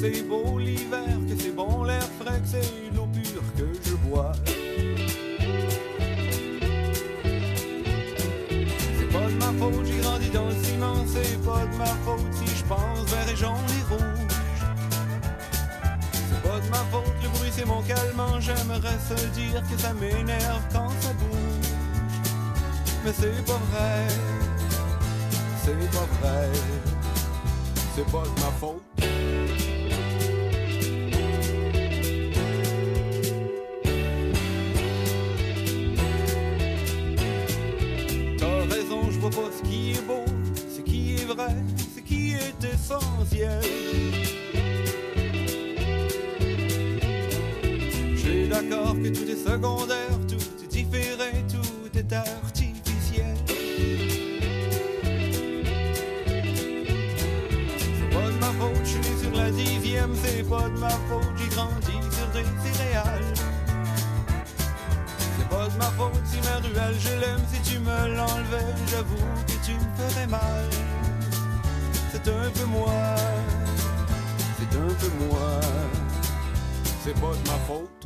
C'est beau l'hiver, que c'est bon l'air frais, que c'est l'eau pure que je bois. C'est pas de ma faute, j'ai grandi dans le ciment, c'est pas de ma faute si je pense vert et jaune et rouge. C'est pas de ma faute, le bruit c'est mon calmant, j'aimerais se dire que ça m'énerve quand ça bouge. Mais c'est pas vrai, c'est pas vrai, c'est pas de ma faute. pas ce qui est beau, ce qui est vrai, ce qui est essentiel. Je suis d'accord que tout est secondaire, c'est pas de ma faute, j'ai grandi sur des céréales pas de ma faute si ma ruelle je l'aime Si tu me l'enlevais j'avoue que tu me ferais mal. C'est un peu moi C'est un peu moi C'est pas de ma faute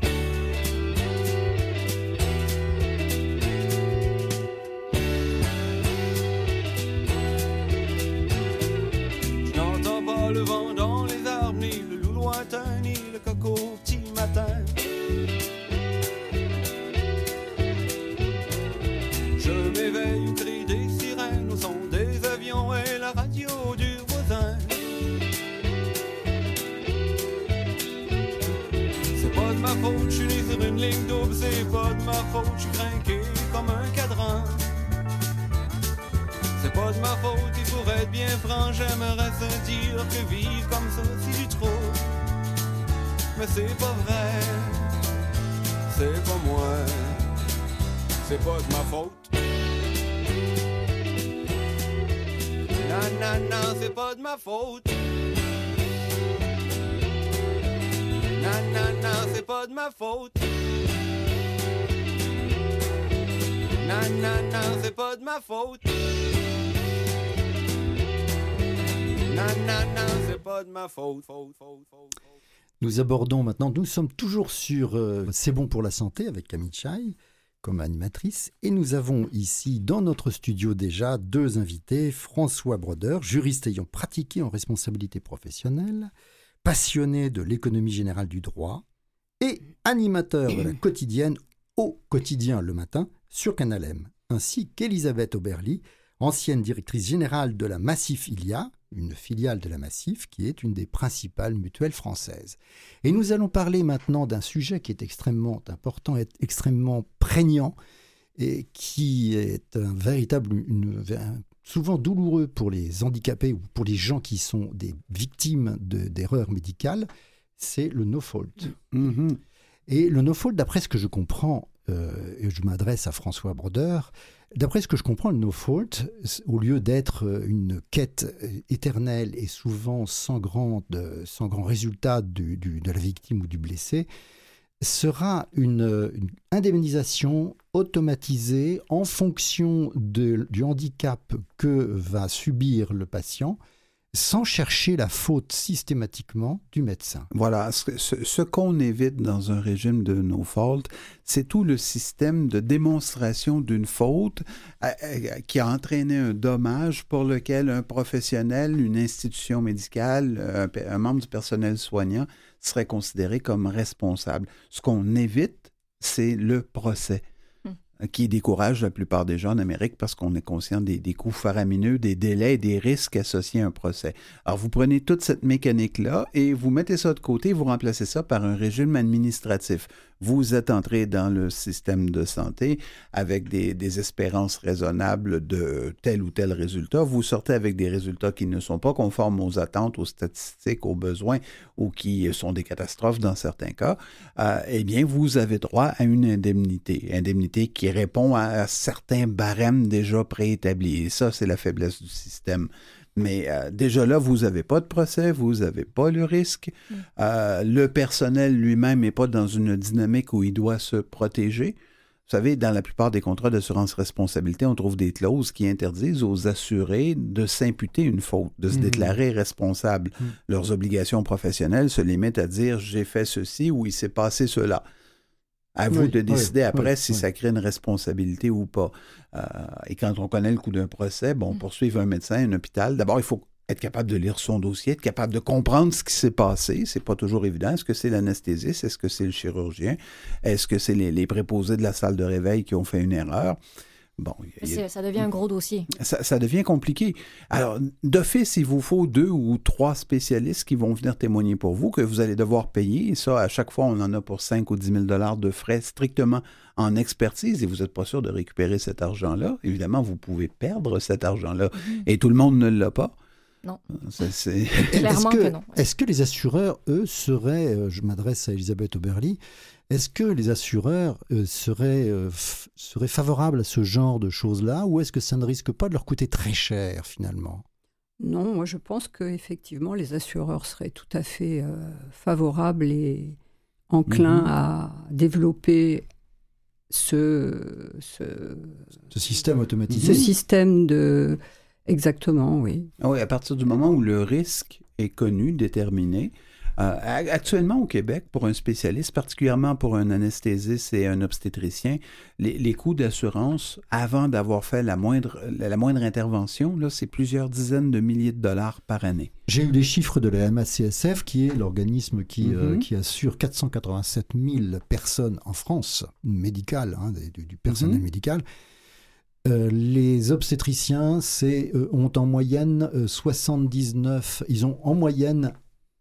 Nous abordons maintenant, nous sommes toujours sur euh, C'est bon pour la santé avec Camille Chai comme animatrice. Et nous avons ici dans notre studio déjà deux invités, François Broder, juriste ayant pratiqué en responsabilité professionnelle, passionné de l'économie générale du droit et animateur de la quotidienne au quotidien le matin sur Canal M, ainsi qu'Elisabeth Oberly, ancienne directrice générale de la Massif Ilia, une filiale de la Massif qui est une des principales mutuelles françaises. Et nous allons parler maintenant d'un sujet qui est extrêmement important, et extrêmement prégnant et qui est un véritable, une, souvent douloureux pour les handicapés ou pour les gens qui sont des victimes d'erreurs médicales, c'est le no-fault. Mm-hmm. Et le no-fault, d'après ce que je comprends, euh, et je m'adresse à François Broder, D'après ce que je comprends, le no-fault, au lieu d'être euh, une quête euh, éternelle et souvent sans sans grand résultat de la victime ou du blessé, sera une, indemnisation automatisée en fonction du handicap que va subir le patient sans chercher la faute systématiquement du médecin. Voilà, ce, qu'on évite dans un régime de no fault, c'est tout le système de démonstration d'une faute euh, euh, qui a entraîné un dommage pour lequel un professionnel, une institution médicale, un membre du personnel soignant serait considéré comme responsable. Ce qu'on évite, c'est le procès qui décourage la plupart des gens en Amérique parce qu'on est conscient des, coûts faramineux, des délais des risques associés à un procès. Alors, vous prenez toute cette mécanique-là et vous mettez ça de côté, vous remplacez ça par un régime administratif. Vous êtes entré dans le système de santé avec des, espérances raisonnables de tel ou tel résultat. Vous sortez avec des résultats qui ne sont pas conformes aux attentes, aux statistiques, aux besoins ou qui sont des catastrophes dans certains cas. Euh, eh bien, vous avez droit à une indemnité. Indemnité qui répond à certains barèmes déjà préétablis. Et ça, c'est la faiblesse du système. Mais euh, déjà là, vous n'avez pas de procès, vous n'avez pas le risque. Euh, le personnel lui-même n'est pas dans une dynamique où il doit se protéger. Vous savez, dans la plupart des contrats d'assurance responsabilité, on trouve des clauses qui interdisent aux assurés de s'imputer une faute, de se Mhm. déclarer responsable. Mhm. Leurs obligations professionnelles se limitent à dire j'ai fait ceci ou il s'est passé cela. À vous Oui, de oui, décider après oui, si oui. ça crée une responsabilité ou pas. Euh, et quand on connaît le coût d'un procès, bon, poursuivre un médecin, un hôpital, d'abord, il faut être capable de lire son dossier, être capable de comprendre ce qui s'est passé. C'est pas toujours évident. Est-ce que c'est l'anesthésiste? Est-ce que c'est le chirurgien? Est-ce que c'est les, les préposés de la salle de réveil qui ont fait une erreur? Bon, a- Ça devient un gros dossier. ça, ça devient compliqué. Alors, d'office, il vous faut deux ou trois spécialistes qui vont venir témoigner pour vous, que vous allez devoir payer. Et ça, à chaque fois, on en a pour 5 ou 10 000 dollars de frais strictement en expertise et vous n'êtes pas sûr de récupérer cet argent-là. Évidemment, vous pouvez perdre cet argent-là et tout le monde ne l'a pas. Non. Clairement est-ce que non. Est-ce que les assureurs, eux, seraient, euh, je m'adresse à Elisabeth Oberly, est-ce que les assureurs euh, seraient, euh, f- seraient favorables à ce genre de choses-là ou est-ce que ça ne risque pas de leur coûter très cher finalement? Non, moi je pense qu'effectivement les assureurs seraient tout à fait euh, favorables et enclins Mhm. à développer ce, ce, Ce système ce automatisé système de... Exactement, oui. Ah oui, à partir du moment où le risque est connu, déterminé. Euh, a- actuellement, au Québec, pour un spécialiste, particulièrement pour un anesthésiste et un obstétricien, les, les coûts d'assurance, avant d'avoir fait la moindre, la, la moindre intervention, là, c'est plusieurs dizaines de milliers de dollars par année. J'ai eu les chiffres de la MACSF, qui est l'organisme qui, euh, Mhm. qui assure 487 000 personnes en France, médicales, hein, du personnel Mhm. médical. Euh, les obstétriciens c'est, euh, ont en moyenne euh, 79, ils ont en moyenne,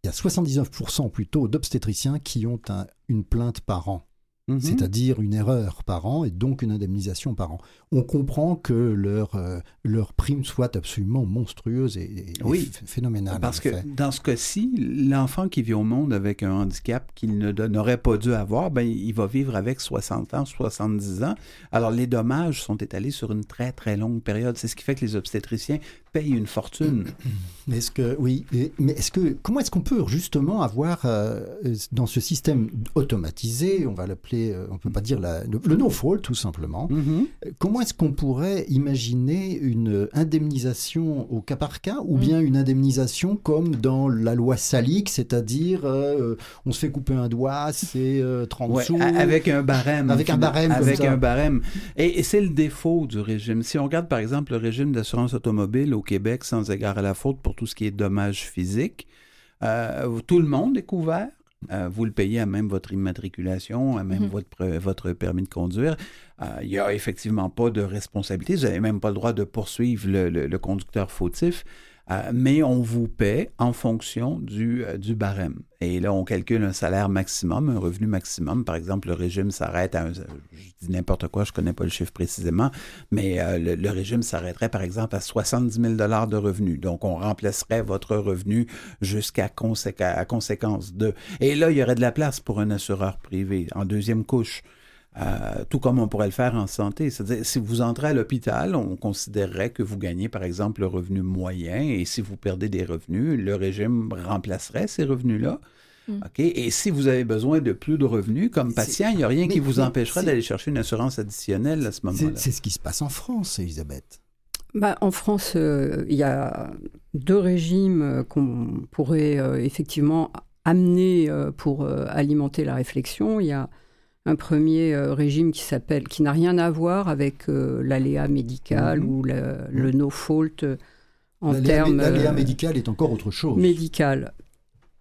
il y a 79% plutôt d'obstétriciens qui ont un- une plainte par an, Mhm. c'est-à-dire une erreur par an et donc une indemnisation par an. On comprend que leur, euh, leur prime soit absolument monstrueuse et, et- Oui. ph- phénoménale. Parce que dans ce cas-ci, l'enfant qui vit au monde avec un handicap qu'il n'aurait pas dû avoir, ben, il va vivre avec 60 ans, 70 ans. Alors, les dommages sont étalés sur une très, très longue période. C'est ce qui fait que les obstétriciens payent une fortune. Est-ce que oui, mais est-ce que comment est-ce qu'on peut justement avoir euh, dans ce système automatisé, on va l'appeler, euh, on peut pas dire la- le, le no-fault tout simplement. Mhm. euh, Comment est-ce qu'on pourrait imaginer une indemnisation au cas par cas ou bien une indemnisation comme dans la loi Salic, c'est-à-dire euh, on se fait couper un doigt, c'est euh, 30 Ouais, sous. avec un barème. Avec un barème Avec un barème. Et, et c'est le défaut du régime. Si on regarde, par exemple, le régime d'assurance automobile au Québec, sans égard à la faute pour tout ce qui est dommages physiques, euh, tout le monde est couvert. Euh, vous le payez à même votre immatriculation, à même Mhm. votre, pre- votre permis de conduire. Euh, Il n'y a effectivement pas de responsabilité. Vous n'avez même pas le droit de poursuivre le, le- le conducteur fautif. Euh, mais on vous paie en fonction du, euh, du barème. Et là, on calcule un salaire maximum, un revenu maximum. Par exemple, le régime s'arrête à un, je dis n'importe quoi, je connais pas le chiffre précisément, mais euh, le, régime s'arrêterait par exemple à 70 000 dollars de revenus. Donc, on remplacerait votre revenu jusqu'à conséquence de. Et là, il y aurait de la place pour un assureur privé en deuxième couche. Euh, tout comme on pourrait le faire en santé. C'est-à-dire, si vous entrez à l'hôpital, on considérerait que vous gagnez, par exemple, le revenu moyen, et si vous perdez des revenus, le régime remplacerait ces revenus-là. Mm. OK? Et si vous avez besoin de plus de revenus comme patient, il n'y a rien mais- qui vous mais empêchera d'aller chercher une assurance additionnelle à ce moment-là. c'est ce qui se passe en France, Elisabeth. Bah, en France, euh, il y a deux régimes euh, qu'on pourrait euh, effectivement amener euh, pour euh, alimenter la réflexion. Il y a un premier euh, régime qui s'appelle, qui n'a rien à voir avec euh, l'aléa médical Mhm. ou le, le no fault euh, en termes l'aléa médical est encore autre chose. médical.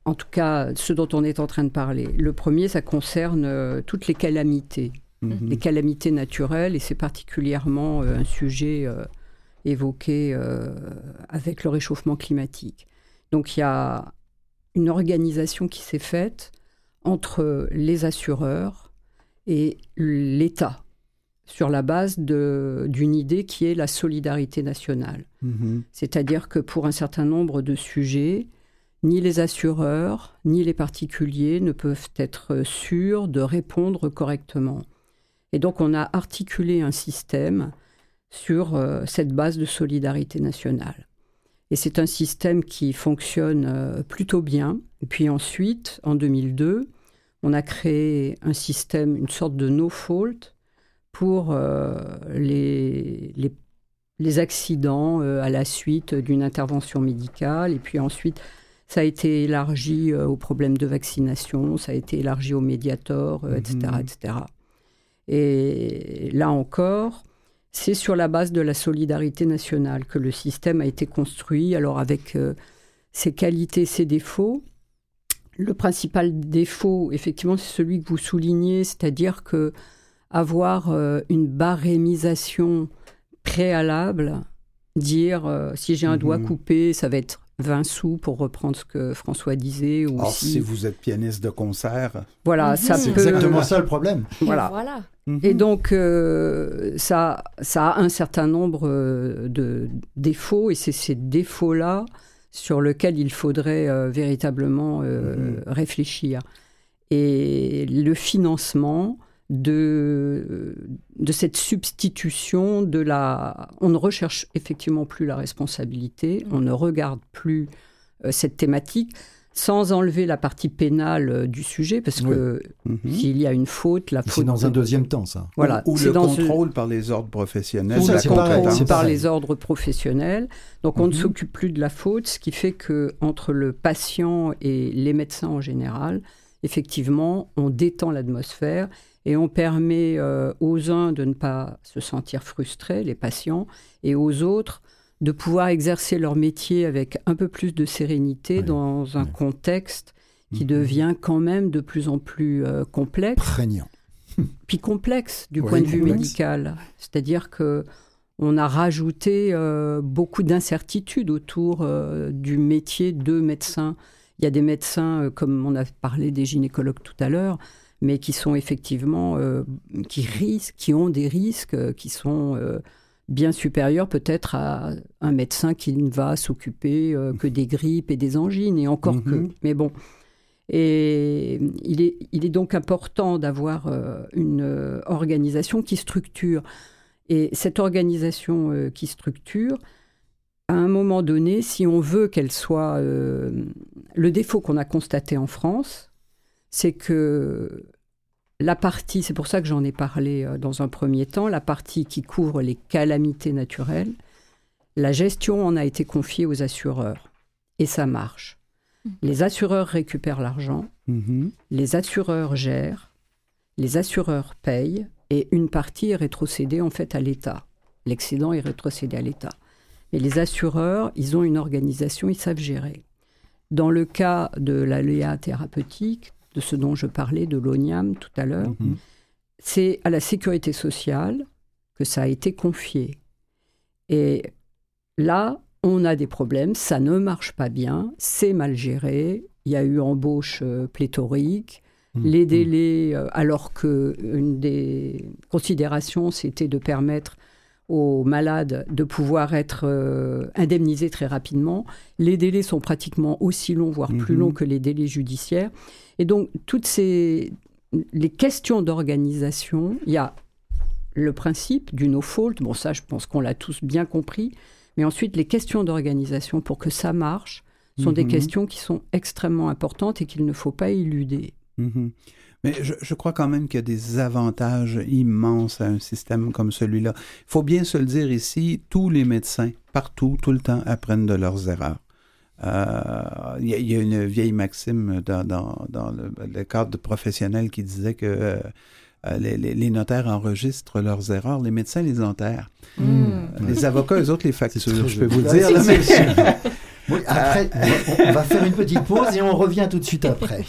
En tout cas, ce dont on est en train de parler. Le premier, ça concerne toutes les calamités Mhm. les calamités naturelles, et c'est particulièrement un sujet évoqué avec le réchauffement climatique. Donc il y a une organisation qui s'est faite entre les assureurs et l'État sur la base d'une idée qui est la solidarité nationale. Mhm. C'est-à-dire que pour un certain nombre de sujets, ni les assureurs, ni les particuliers ne peuvent être sûrs de répondre correctement. Et donc on a articulé un système sur euh, cette base de solidarité nationale. Et c'est un système qui fonctionne euh, plutôt bien. Et puis ensuite, en 2002, on a créé un système, une sorte de no-fault pour euh, les, les les accidents euh, à la suite d'une intervention médicale. Et puis ensuite, ça a été élargi euh, aux problèmes de vaccination, ça a été élargi aux médiators, euh, etc., etc. Et là encore, c'est sur la base de la solidarité nationale que le système a été construit, alors avec euh, ses qualités, ses défauts. Le principal défaut, effectivement, c'est celui que vous soulignez, c'est-à-dire que avoir euh, une barémisation préalable, dire euh, si j'ai un doigt Mhm. coupé, ça va être 20 sous pour reprendre ce que François disait. Ou Or, si, si vous êtes pianiste de concert, Voilà, Mhm. ça C'est peut. exactement ça le problème. Voilà. voilà. Et Mhm. donc, euh, ça, ça a un certain nombre de défauts, et c'est ces défauts-là sur lesquels il faudrait euh, véritablement euh, Mhm. réfléchir. Et le financement de, de cette substitution de la... On ne recherche effectivement plus la responsabilité, on ne regarde plus euh, cette thématique sans enlever la partie pénale euh, du sujet, parce Oui. que Mhm. s'il y a une faute, la C'est faute... dans un deuxième temps, ça. Voilà, ou c'est le dans ce- contrôle par les ordres professionnels. ou le c'est pareil, contrôle c'est par les ordres professionnels. Donc on ne Mhm. s'occupe plus de la faute, ce qui fait que entre le patient et les médecins en général, effectivement, on détend l'atmosphère et on permet euh, aux uns de ne pas se sentir frustrés, les patients, et aux autres de pouvoir exercer leur métier avec un peu plus de sérénité Oui, dans un oui. contexte qui Mhm. devient quand même de plus en plus euh, complexe Prégnant. puis complexe du Oui, point de vue médical. C'est-à-dire que on a rajouté euh, beaucoup d'incertitudes autour euh, du métier de médecin. Il y a des médecins, comme on a parlé des gynécologues tout à l'heure, mais qui sont effectivement, qui risquent, qui ont des risques qui sont bien supérieurs peut-être à un médecin qui ne va s'occuper euh, que des grippes et des angines, et encore Mhm. que. Mais bon. Et il est, il est donc important d'avoir euh, une euh, organisation qui structure. Et cette organisation euh, qui structure, à un moment donné, si on veut qu'elle soit... le défaut qu'on a constaté en France, c'est que la partie, c'est pour ça que j'en ai parlé euh, dans un premier temps, la partie qui couvre les calamités naturelles, la gestion en a été confiée aux assureurs. Et ça marche. Les assureurs récupèrent l'argent, Mhm. les assureurs gèrent, les assureurs payent et une partie est rétrocédée en fait à l'État. L'excédent est rétrocédé à l'État. Mais les assureurs, ils ont une organisation, ils savent gérer. Dans le cas de l'aléa thérapeutique, de ce dont je parlais, de l'ONIAM tout à l'heure, Mhm. c'est à la sécurité sociale que ça a été confié. Et là, on a des problèmes, ça ne marche pas bien, c'est mal géré, il y a eu embauche euh, pléthorique, Mhm. les délais, euh, alors que une des considérations, c'était de permettre aux malades de pouvoir être euh, indemnisés très rapidement. Les délais sont pratiquement aussi longs, voire plus Mhm. longs que les délais judiciaires. Et donc, toutes ces les questions d'organisation, il y a le principe du no-fault, bon ça je pense qu'on l'a tous bien compris, mais ensuite les questions d'organisation pour que ça marche sont des Mhm. questions qui sont extrêmement importantes et qu'il ne faut pas éluder. Mhm. Mais je, je crois quand même qu'il y a des avantages immenses à un système comme celui-là. Il faut bien se le dire ici, tous les médecins, partout, tout le temps, apprennent de leurs erreurs. Euh, Il y, a- il y a une vieille maxime dans, dans- dans le, le cadre professionnel qui disait que euh, euh, les, les- les notaires enregistrent leurs erreurs, les médecins les enterrent. Hmm. Euh, Les avocats, eux autres, les facturent, très je peux vous le dire. là, mais- Oui, après, on, on va faire une petite pause et on revient tout de suite après.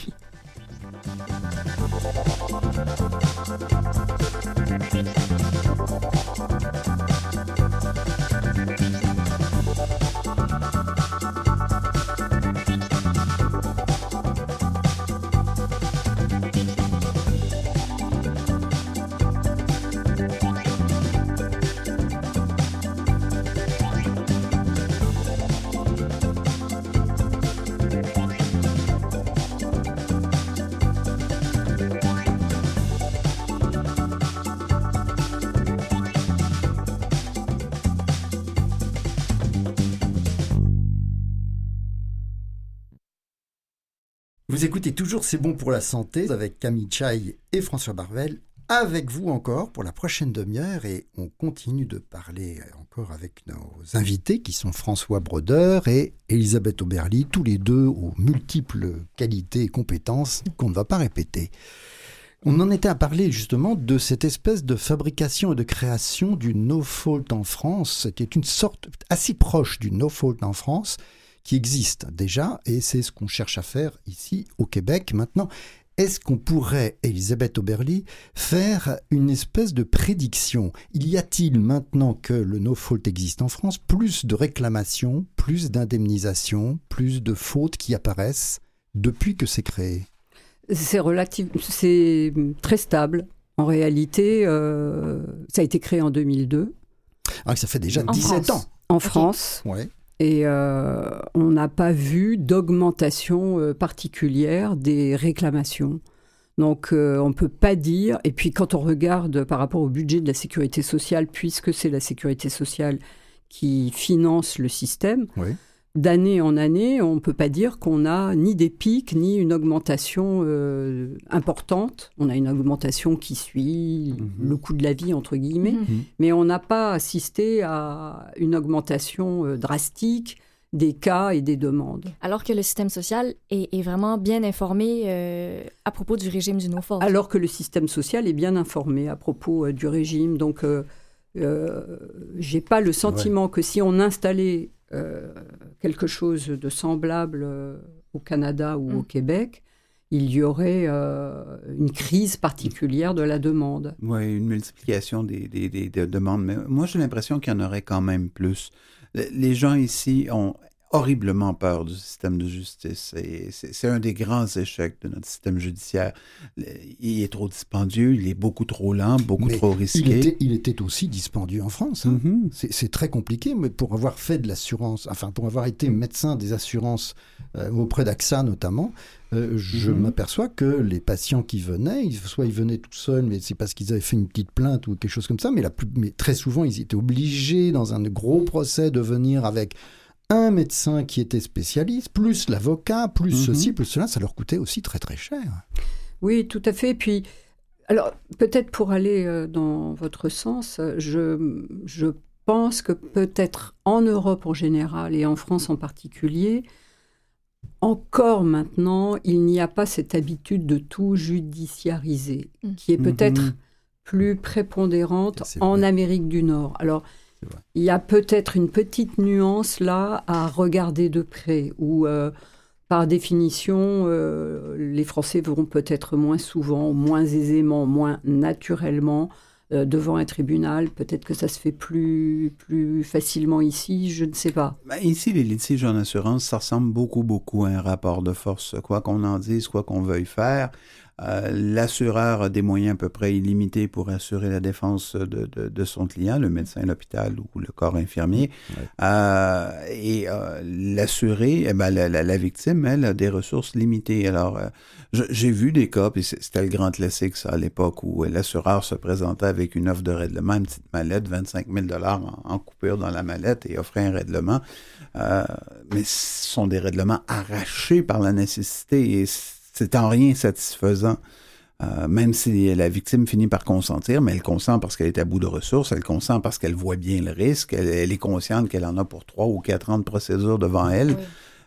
Écoutez toujours C'est bon pour la santé avec Camille Chaille et François Barvel. Avec vous encore pour la prochaine demi-heure et on continue de parler encore avec nos invités qui sont François Brodeur et Elisabeth Auberly, tous les deux aux multiples qualités et compétences qu'on ne va pas répéter. On en était à parler justement de cette espèce de fabrication et de création du no-fault en France. C'était une sorte assez proche du no-fault en France qui existe déjà et c'est ce qu'on cherche à faire ici au Québec maintenant. Est-ce qu'on pourrait, Elisabeth Oberly, faire une espèce de prédiction? Il y a-t-il, maintenant que le no-fault existe en France, plus de réclamations, plus d'indemnisations, plus de fautes qui apparaissent depuis que c'est créé? C'est très stable. En réalité, euh, ça a été créé en 2002 Ah, ça fait déjà En 17 France. ans. en France. Ouais. Et euh, on n'a pas vu d'augmentation euh, particulière des réclamations. Donc euh, on ne peut pas dire, et puis quand on regarde par rapport au budget de la sécurité sociale, puisque c'est la sécurité sociale qui finance le système, Oui. D'année en année, on ne peut pas dire qu'on a ni des pics, ni une augmentation euh, importante. On a une augmentation qui suit Mhm. le coût de la vie, entre guillemets, Mhm. mais on n'a pas assisté à une augmentation euh, drastique des cas et des demandes. Alors que le système social est, est vraiment bien informé euh, à propos du régime du no-fault. Alors que le système social est bien informé à propos euh, du régime. Donc, euh, euh, j'ai pas le sentiment que si on installait quelque chose de semblable euh, au Canada ou au Mm. Québec, il y aurait euh, une crise particulière de la demande. Oui, une multiplication des, des- des- des demandes. Mais moi, j'ai l'impression qu'il y en aurait quand même plus. Le- Les gens ici ont horriblement peur du système de justice. Et c'est un des grands échecs de notre système judiciaire. Il est trop dispendieux, il est beaucoup trop lent, beaucoup Mais trop Il risqué. était, il était aussi dispendieux en France. hein. Mhm. C'est c'est très compliqué, mais pour avoir fait de l'assurance, enfin pour avoir été médecin des assurances euh, auprès d'AXA notamment, euh, je Mhm. m'aperçois que les patients qui venaient, soit ils venaient tout seuls, mais c'est parce qu'ils avaient fait une petite plainte ou quelque chose comme ça, mais, la plus, mais très souvent ils étaient obligés dans un gros procès de venir avec un médecin qui était spécialiste, plus l'avocat, plus Mhm. ceci, plus cela, ça leur coûtait aussi très très cher. Oui, tout à fait. Puis, alors, peut-être pour aller euh, dans votre sens, je, je pense que peut-être en Europe en général et en France en particulier, encore maintenant, il n'y a pas cette habitude de tout judiciariser, Mm. qui est peut-être Mhm. plus prépondérante en vrai. Amérique du Nord. Alors. Il y a peut-être une petite nuance là à regarder de près, où euh, par définition, euh, les Français vont peut-être moins souvent, moins aisément, moins naturellement euh, devant un tribunal. Peut-être que ça se fait plus, plus facilement ici, je ne sais pas. Ben, ici, les litiges en assurance, ça ressemble beaucoup, beaucoup à un rapport de force. Quoi qu'on en dise, quoi qu'on veuille faire, l'assureur a des moyens à peu près illimités pour assurer la défense de, de- de son client, le médecin, l'hôpital ou le corps infirmier. Ouais. Euh, et euh, l'assuré, eh ben, la, la- la victime, elle, a des ressources limitées. Alors, euh, j'ai vu des cas, puis c'était le grand classique, ça, à l'époque, où euh, l'assureur se présentait avec une offre de règlement, une petite mallette, 25 000 en, en coupure dans la mallette et offrait un règlement. Euh, mais ce sont des règlements arrachés par la nécessité et c'est en rien satisfaisant. Euh, même si la victime finit par consentir, mais elle consent parce qu'elle est à bout de ressources, elle consent parce qu'elle voit bien le risque, elle, elle est consciente qu'elle en a pour trois ou quatre ans de procédure devant elle. Oui.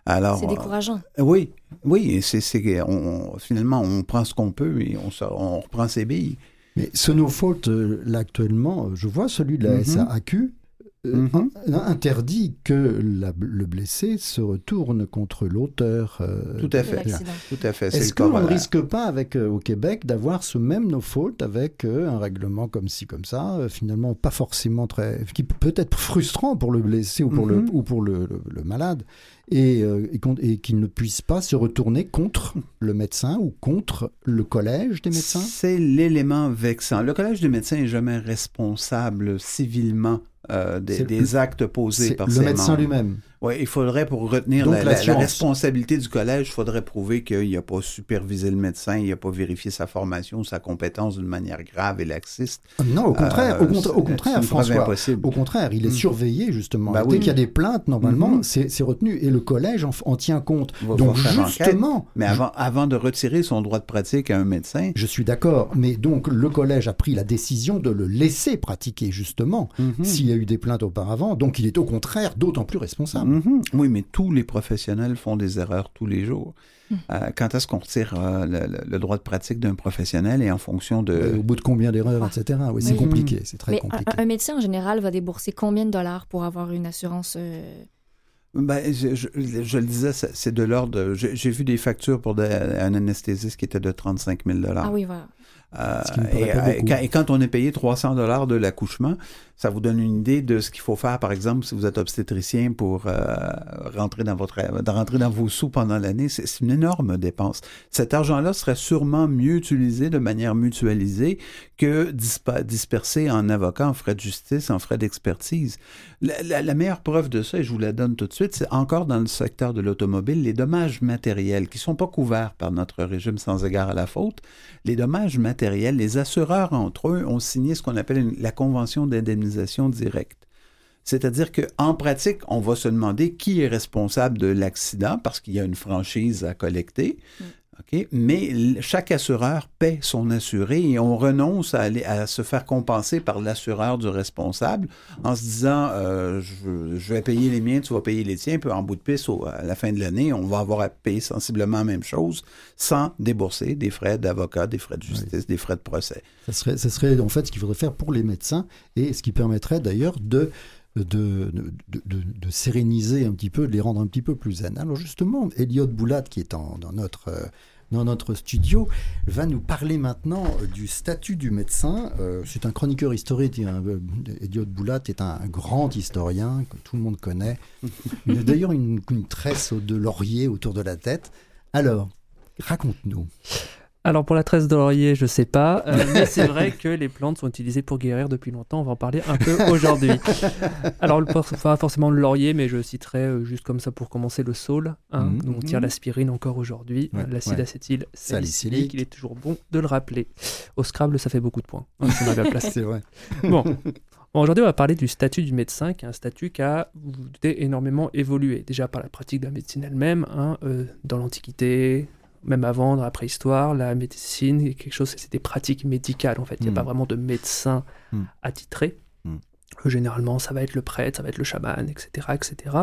Alors, C'est décourageant. euh, oui, oui, et c'est, c'est, on, finalement, on prend ce qu'on peut et on, sort- on reprend ses billes. Mais ce no fault, euh, là actuellement, je vois celui de la Mhm. SAAQ euh, Mhm. in- interdit que la- le blessé se retourne contre l'auteur. euh, Tout à fait. l'accident. Tout à fait. Est-ce qu'on ne risque pas avec euh, au Québec d'avoir ce même no fault avec euh, un règlement comme ci comme ça, euh, finalement pas forcément très, qui peut être frustrant pour le blessé ou pour le Mhm. ou pour le, le- le malade et, euh, et qu'on- et qu'il ne puisse pas se retourner contre le médecin ou contre le collège des médecins? C'est l'élément vexant. Le Collège des médecins n'est jamais responsable civilement euh, des, actes posés par le médecin lui-même. Oui, il faudrait, pour retenir la, la- la l'assurance. responsabilité du collège, il faudrait prouver qu'il n'a pas supervisé le médecin, il n'a pas vérifié sa formation, sa compétence d'une manière grave et laxiste. Non, au contraire, Euh, au, contra- au contraire, François. impossible. Au contraire, il est Mm. surveillé justement. Bah Dès oui. qu'il y a des plaintes, normalement, Mhm. c'est retenu et le collège en, tient compte. Va- Donc enquête. justement, Mais avant, avant de retirer son droit de pratique à un médecin, je suis d'accord, mais donc le collège a pris la décision de le laisser pratiquer justement Mhm. s'il y a eu des plaintes auparavant. Donc il est au contraire d'autant plus responsable. Mhm. Oui, mais tous les professionnels font des erreurs tous les jours. Euh, quand est-ce qu'on retire euh, le, droit de pratique d'un professionnel et en fonction de... Euh, au bout de combien d'erreurs, Ah. etc. Oui, c'est Oui. compliqué, c'est très Mais compliqué. un, un médecin en général va débourser combien de dollars pour avoir une assurance euh, Ben, je, je- je le disais, c'est c'est de l'ordre... J'ai j'ai vu des factures pour un anesthésiste qui était de 35 000 Ah oui, voilà. Euh, et, quand, et quand on est payé 300 dollars de l'accouchement, ça vous donne une idée de ce qu'il faut faire, par exemple, si vous êtes obstétricien pour euh, rentrer dans votre de rentrer dans vos sous pendant l'année? C'est une énorme dépense. Cet argent-là serait sûrement mieux utilisé de manière mutualisée que dispersé en avocats, en frais de justice, en frais d'expertise. La, meilleure preuve de ça, et je vous la donne tout de suite, c'est encore dans le secteur de l'automobile, les dommages matériels qui sont pas couverts par notre régime sans égard à la faute. Les dommages matériels, les assureurs entre eux ont signé ce qu'on appelle la convention C'est-à-dire qu'en pratique, on va se demander qui est responsable de l'accident parce qu'il y a une franchise à collecter. Mais chaque assureur paie son assuré et on renonce à, aller, à se faire compenser par l'assureur du responsable en se disant euh, je, je vais payer les miens, tu vas payer les tiens, puis en bout de piste, au- à la fin de l'année, on va avoir à payer sensiblement la même chose sans débourser des frais d'avocat, des frais de justice, des frais de procès. Serait, ça serait en fait ce qu'il faudrait faire pour les médecins et ce qui permettrait d'ailleurs de, de, de, de- de séréniser un petit peu, de les rendre un petit peu plus zen. Alors justement, Elliot Boulat, qui est en- dans, notre, euh, dans notre studio, va nous parler maintenant du statut du médecin. Euh, C'est un chroniqueur historique. euh, Elliot Boulat est un, un grand historien que tout le monde connaît. Il a d'ailleurs une, une tresse de laurier autour de la tête. Alors, raconte-nous. Alors pour la tresse de laurier, je sais pas, euh, mais c'est vrai que les plantes sont utilisées pour guérir depuis longtemps. On va en parler un peu aujourd'hui. Alors le, pas forcément le laurier, mais je citerai euh, juste comme ça pour commencer le saule, hein, Mhm. dont on tire l'aspirine encore aujourd'hui, Ouais, l'acide ouais. acétyl Salicylique. Il est toujours bon de le rappeler. Au Scrabble, ça fait beaucoup de points. hein, si. C'est vrai. Bon. Bon, aujourd'hui, on va parler du statut du médecin, qui est un statut qui a, énormément évolué. Déjà par la pratique de la médecine elle-même, hein, euh, dans l'Antiquité, même avant, dans la préhistoire, la médecine quelque chose, c'est des pratiques médicales en fait. Il n'y a Mm. pas vraiment de médecin Mm. attitré. Mm. Euh, Généralement, ça va être le prêtre, ça va être le chaman, etc. etc.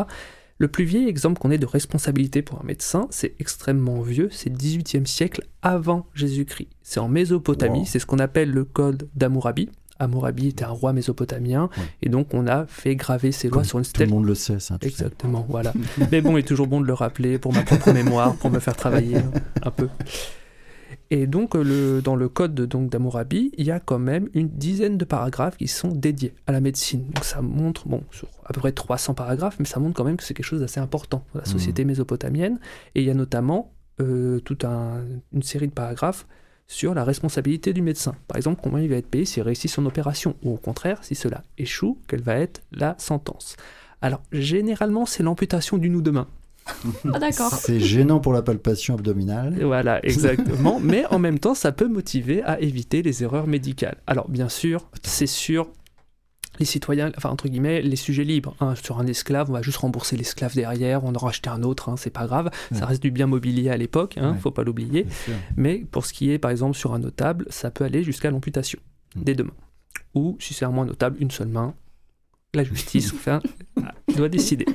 Le plus vieil exemple qu'on ait de responsabilité pour un médecin, c'est extrêmement vieux, c'est le 18e siècle avant Jésus-Christ. C'est en Mésopotamie, Wow. c'est ce qu'on appelle le code d'Hammurabi. Hammurabi était un roi mésopotamien, Ouais. et donc on a fait graver ses lois sur une Tout stèle. le monde le sait, ça. sais. Exactement, voilà. Mais bon, il est toujours bon de le rappeler pour ma propre mémoire, pour me faire travailler un peu. Et donc, le, dans le code d'Hammurabi, il y a quand même une dizaine de paragraphes qui sont dédiés à la médecine. Donc ça montre, bon, sur à peu près 300 paragraphes, mais ça montre quand même que c'est quelque chose d'assez important dans la société mésopotamienne. Et il y a notamment euh, toute un- une série de paragraphes sur la responsabilité du médecin. Par exemple, combien il va être payé s'il réussit son opération, ou au contraire, si cela échoue, quelle va être la sentence. Alors, généralement, c'est l'amputation d'une ou deux mains. Ah, d'accord. C'est gênant pour la palpation abdominale. Et Voilà, exactement. Mais en même temps, ça peut motiver à éviter les erreurs médicales. Alors, bien sûr, c'est sûr, les citoyens, enfin entre guillemets, les sujets libres. hein. sur un esclave, on va juste rembourser l'esclave derrière, on en racheter un autre, hein, c'est pas grave. Ça reste du bien mobilier à l'époque, hein, Ouais. faut pas l'oublier. Mais pour ce qui est, par exemple, sur un notable, ça peut aller jusqu'à l'amputation Mm. des deux mains. Ou, si c'est un moins notable, une seule main. La justice enfin, doit décider.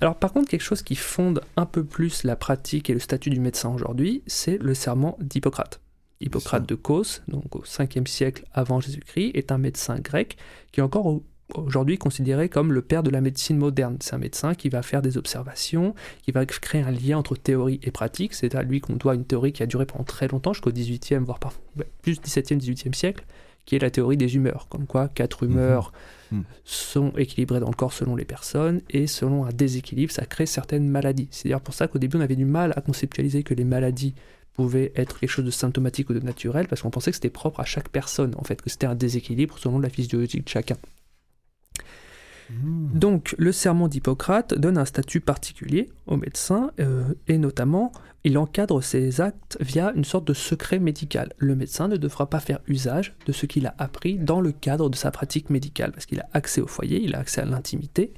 Alors, par contre, quelque chose qui fonde un peu plus la pratique et le statut du médecin aujourd'hui, c'est le serment d'Hippocrate. Hippocrate de Cos, donc au 5e siècle avant Jésus-Christ, est un médecin grec qui est encore au- aujourd'hui considéré comme le père de la médecine moderne. C'est un médecin qui va faire des observations, qui va créer un lien entre théorie et pratique. C'est à lui qu'on doit une théorie qui a duré pendant très longtemps, jusqu'au 18e, voire parfois plus 17e, 18e siècle, qui est la théorie des humeurs. Comme quoi, quatre humeurs Mhm. sont équilibrées dans le corps selon les personnes, et selon un déséquilibre, ça crée certaines maladies. C'est d'ailleurs pour ça qu'au début, on avait du mal à conceptualiser que les maladies pouvaient être quelque chose de symptomatique ou de naturel, parce qu'on pensait que c'était propre à chaque personne, en fait, que c'était un déséquilibre selon la physiologie de chacun. Mmh. Donc, le serment d'Hippocrate donne un statut particulier aux médecins euh, et notamment, il encadre ses actes via une sorte de secret médical. Le médecin ne devra pas faire usage de ce qu'il a appris dans le cadre de sa pratique médicale parce qu'il a accès au foyer, il a accès à l'intimité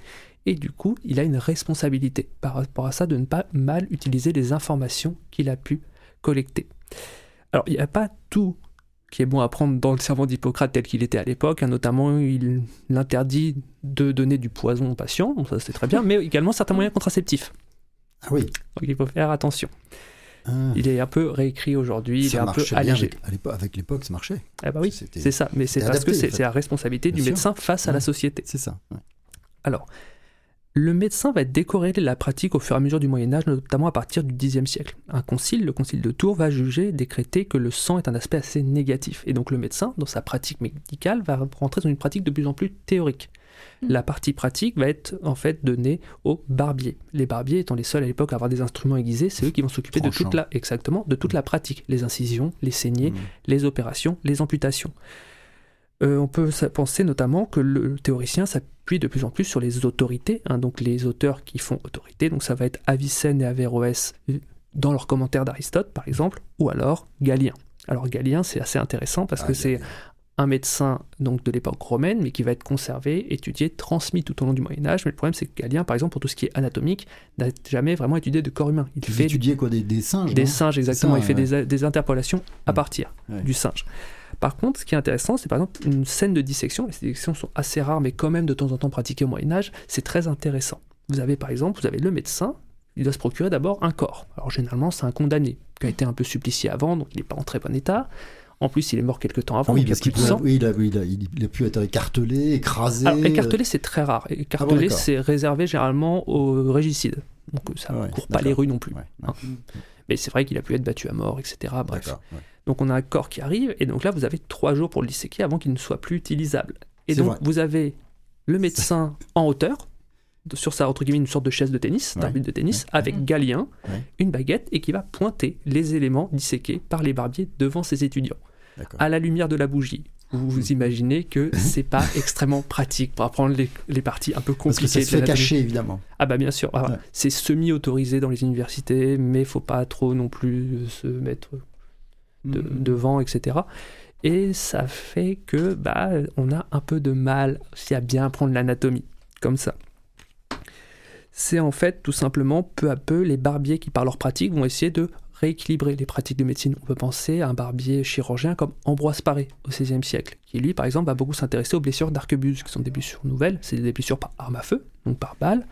et du coup, il a une responsabilité par rapport à ça de ne pas mal utiliser les informations qu'il a pu collecter. Alors, il n'y a pas tout qui est bon à prendre dans le serment d'Hippocrate tel qu'il était à l'époque. hein. Notamment, il interdit de donner du poison aux patients, bon, ça c'est très bien, mais également certains moyens contraceptifs. Ah oui. Donc il faut faire attention. Ah. Il est un peu réécrit aujourd'hui, il est un peu allégé. avec, à l'époque, avec l'époque, ça marchait. Ah bah oui, c'est ça, mais c'est parce que adapté, c'est en fait. c'est la responsabilité Bien du sûr. médecin face à la société. C'est ça. ouais. Alors, le médecin va décorer la pratique au fur et à mesure du Moyen Âge, notamment à partir du Xe siècle. Un concile, le concile de Tours, va juger, décréter que le sang est un aspect assez négatif. Et donc le médecin, dans sa pratique médicale, va rentrer dans une pratique de plus en plus théorique. La partie pratique va être en fait donnée aux barbiers. Les barbiers étant les seuls à l'époque à avoir des instruments aiguisés, c'est eux qui vont s'occuper de toute la exactement de toute la pratique, les incisions, les saignées, Mmh. les opérations, les amputations. Euh, on peut penser notamment que le théoricien s'appuie de plus en plus sur les autorités, hein, donc les auteurs qui font autorité, donc ça va être Avicenne et Averroès euh, dans leurs commentaires d'Aristote par exemple, ou alors Galien. Alors Galien c'est assez intéressant parce que Ah, c'est un médecin donc de l'époque romaine, mais qui va être conservé, étudié, transmis tout au long du Moyen Âge. Mais le problème, c'est que Galien, par exemple, pour tout ce qui est anatomique, n'a jamais vraiment étudié de corps humain. Il fait étudiais quoi des, des singes des singes, exactement. ça, il fait ouais. des, des interpolations à partir Ouais. du singe. Par contre, ce qui est intéressant, c'est par exemple une scène de dissection. Les dissections sont assez rares, mais quand même de temps en temps pratiquées au Moyen Âge. C'est très intéressant. Vous avez par exemple, vous avez le médecin. Il doit se procurer d'abord un corps. Alors généralement, c'est un condamné qui a été un peu supplicié avant, donc il n'est pas en très bon état. En plus, il est mort quelque temps avant, Ah oui, il parce oui, il a, oui, il a- il- il a pu être écartelé, écrasé. Alors, écartelé, c'est très rare. Ah bon, Écartelé, d'accord. c'est réservé généralement aux régicides. Donc ça ne Ouais, court pas les rues non plus. ouais, Hein. Mais c'est vrai qu'il a pu être battu à mort, etc. Bref. Donc on a un corps qui arrive, et donc là vous avez trois jours pour le disséquer avant qu'il ne soit plus utilisable. Et donc vrai. vous avez le médecin en hauteur, sur sa entre guillemets une sorte de chaise de tennis, Ouais. d'arbitre de tennis, Ouais. avec Galien, Ouais. une baguette, et qui va pointer les éléments disséqués par les barbiers devant ses étudiants, à la lumière de la bougie. Vous vous imaginez que c'est pas extrêmement pratique pour apprendre les, les parties un peu Parce que compliquées ça se fait cacher, évidemment. Ah bah bien sûr, Ah, Ouais. c'est semi-autorisé dans les universités, mais faut pas trop non plus se mettre de- Mhm. devant, etc. Et ça fait que bah, on a un peu de mal aussi à bien apprendre l'anatomie, comme ça. C'est en fait tout simplement peu à peu les barbiers qui par leur pratique vont essayer de rééquilibrer les pratiques de médecine. On peut penser à un barbier chirurgien comme Ambroise Paré au XVIe siècle, qui lui par exemple va beaucoup s'intéresser aux blessures d'arquebuse, qui sont des blessures nouvelles, c'est des blessures par arme à feu, donc par balle.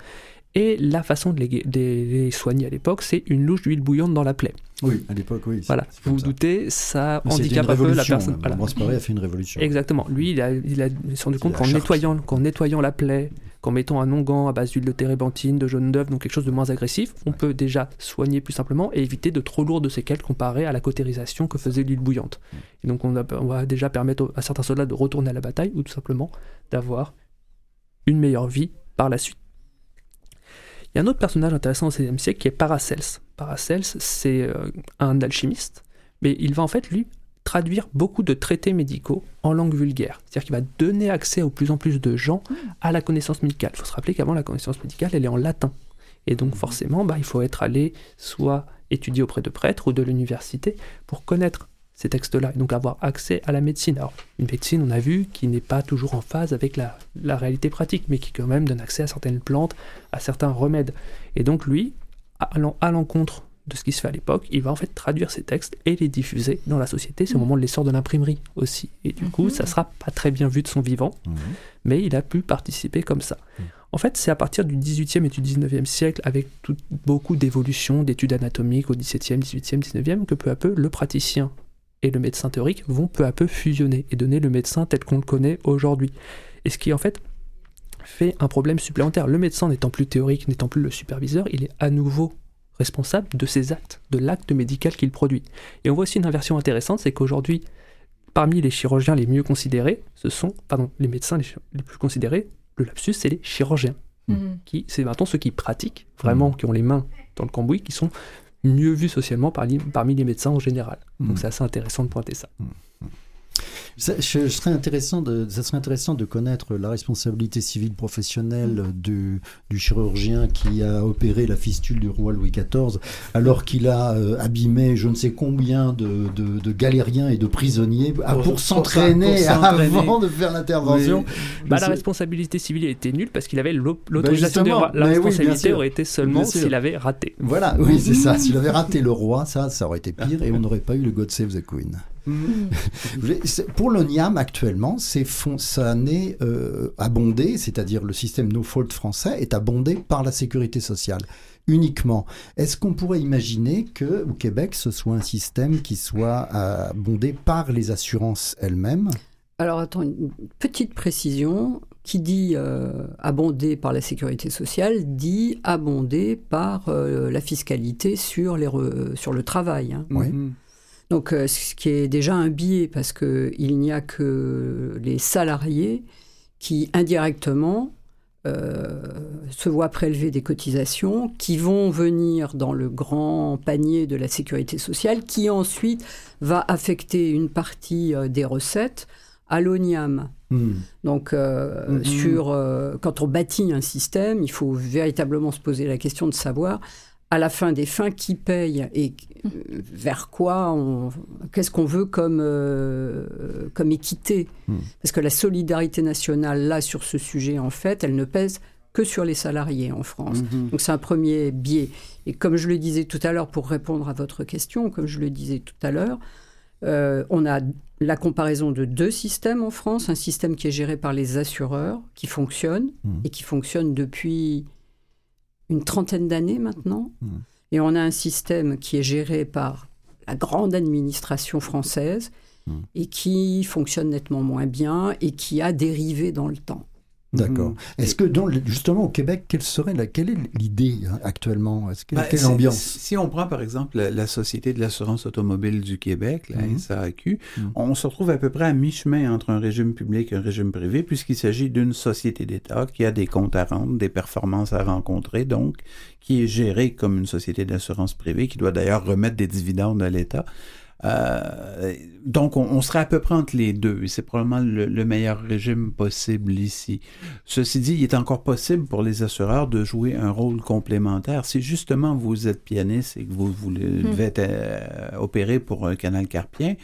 Et la façon de les, de les soigner à l'époque, c'est une louche d'huile bouillante dans la plaie. Oui, à l'époque, oui. Voilà, vous vous ça. doutez, ça Mais handicape un peu la personne. même. Voilà. A fait une révolution. Exactement. Lui, il, a, il, a, il rendu compte qu'en nettoyant, qu'en nettoyant la plaie, qu'en mettant un onguent à base d'huile de térébenthine, de jaune d'œuf, donc quelque chose de moins agressif, on peut déjà soigner plus simplement et éviter de trop lourdes séquelles comparé à la cautérisation que faisait l'huile bouillante. Et donc on, a- on va déjà permettre à certains soldats de retourner à la bataille ou tout simplement d'avoir une meilleure vie par la suite. Il y a un autre personnage intéressant au XVIe siècle qui est Paracels. Paracels, c'est euh, un alchimiste, mais il va en fait, lui, traduire beaucoup de traités médicaux en langue vulgaire. C'est-à-dire qu'il va donner accès au plus en plus de gens à la connaissance médicale. Il faut se rappeler qu'avant, la connaissance médicale, elle est en latin. Et donc forcément, bah, il faut être allé soit étudier auprès de prêtres ou de l'université pour connaître ces textes-là, et donc avoir accès à la médecine. Alors, une médecine, on a vu, qui n'est pas toujours en phase avec la, la réalité pratique, mais qui quand même donne accès à certaines plantes, à certains remèdes. Et donc lui, allant à l'encontre de ce qui se fait à l'époque, il va en fait traduire ces textes et les diffuser dans la société. C'est au moment de l'essor de l'imprimerie aussi. Et du coup, ça sera pas très bien vu de son vivant, mais il a pu participer comme ça. En fait, c'est à partir du 18e et du 19e siècle, avec tout- beaucoup d'évolutions, d'études anatomiques au 17e, 18e, 19e, que peu à peu, le praticien et le médecin théorique vont peu à peu fusionner et donner le médecin tel qu'on le connaît aujourd'hui. Et ce qui, en fait, fait un problème supplémentaire. Le médecin n'étant plus théorique, n'étant plus le superviseur, il est à nouveau responsable de ses actes, de l'acte médical qu'il produit. Et on voit aussi une inversion intéressante, c'est qu'aujourd'hui, parmi les chirurgiens les mieux considérés, ce sont, pardon, les médecins les, plus considérés, le lapsus, c'est les chirurgiens. Mhm. Qui, c'est maintenant ceux qui pratiquent, vraiment, qui ont les mains dans le cambouis, qui sont mieux vus socialement parmi, parmi les médecins en général. Donc Mhm. c'est assez intéressant de pointer ça. Ça, je, je serais intéressant de, ça serait intéressant de connaître la responsabilité civile professionnelle du, du chirurgien qui a opéré la fistule du roi Louis XIV, alors qu'il a euh, abîmé je ne sais combien de, de- de galériens et de prisonniers ah, Pour- pour, pour s'entraîner avant de faire l'intervention. Oui. Bah, la responsabilité civile était nulle parce qu'il avait l'au- l'autorisation rois. La oui, responsabilité sûr. aurait été seulement s'il avait raté. Voilà, oui, c'est ça. S'il avait raté le roi, ça, ça aurait été pire et on n'aurait pas eu le God Save the Queen. Pour l'ONIAM, actuellement, c'est fon- ça n'est euh, abondé, c'est-à-dire le système No Fault français est abondé par la sécurité sociale uniquement. Est-ce qu'on pourrait imaginer que au Québec, ce soit un système qui soit abondé par les assurances elles-mêmes? Alors attends, une petite précision. Qui dit euh, abondé par la sécurité sociale dit abondé par euh, la fiscalité sur, les re- sur le travail. hein. Oui. Mhm. Donc, euh, ce qui est déjà un biais parce qu'il n'y a que les salariés qui indirectement euh, se voient prélever des cotisations qui vont venir dans le grand panier de la sécurité sociale qui ensuite va affecter une partie euh, des recettes à l'ONIAM. Hmm. Donc, euh, Mhm. sur, euh, quand on bâtit un système, il faut véritablement se poser la question de savoir, à la fin des fins, qui paye et euh, vers quoi, on- qu'est-ce qu'on veut comme, euh, comme équité? Mhm. Parce que la solidarité nationale, là, sur ce sujet, en fait, elle ne pèse que sur les salariés en France. Mhm. Donc c'est un premier biais. Et comme je le disais tout à l'heure, pour répondre à votre question, comme je le disais tout à l'heure, euh, on a la comparaison de deux systèmes en France, un système qui est géré par les assureurs, qui fonctionne, et qui fonctionne depuis une trentaine d'années maintenant. Mhm. Et on a un système qui est géré par la grande administration française, Mhm. et qui fonctionne nettement moins bien, et qui a dérivé dans le temps. D'accord. Mhm. Est-ce que dans justement au Québec, quelle serait la, quelle est l'idée hein, actuellement? Est-ce que, Ben, quelle c'est- ambiance Si on prend par exemple la, la Société de l'assurance automobile du Québec, la. SAQ, Mhm. on se retrouve à peu près à mi-chemin entre un régime public et un régime privé, puisqu'il s'agit d'une société d'État qui a des comptes à rendre, des performances à rencontrer, donc qui est gérée comme une société d'assurance privée, qui doit d'ailleurs remettre des dividendes à l'État. Euh, donc, on, on serait à peu près entre les deux, et c'est probablement le, le meilleur régime possible ici. Ceci dit, il est encore possible pour les assureurs de jouer un rôle complémentaire. Si justement vous êtes pianiste et que vous, vous devez euh, opéré pour un canal carpien,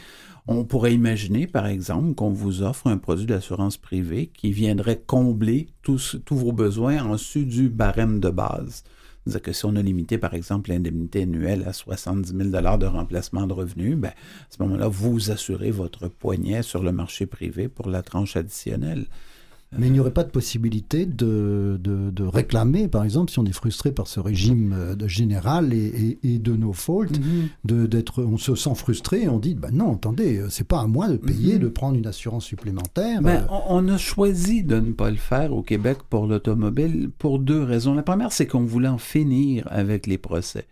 on pourrait imaginer, par exemple, qu'on vous offre un produit d'assurance privée qui viendrait combler tous, tous vos besoins en dessus du barème de base. C'est-à-dire que si on a limité, par exemple, l'indemnité annuelle à 70 000 de remplacement de revenus, ben, à ce moment-là, vous assurez votre poignet sur le marché privé pour la tranche additionnelle. Mais il n'y aurait pas de possibilité de, de, de réclamer, par exemple, si on est frustré par ce régime euh, de général et, et, et de nos fautes, de d'être, on se sent frustré et on dit, bah non, attendez, euh, c'est pas à moi de payer, Mhm. de prendre une assurance supplémentaire. Ben, euh, on, on a choisi de ne pas le faire au Québec pour l'automobile pour deux raisons. La première, c'est qu'on voulait en finir avec les procès.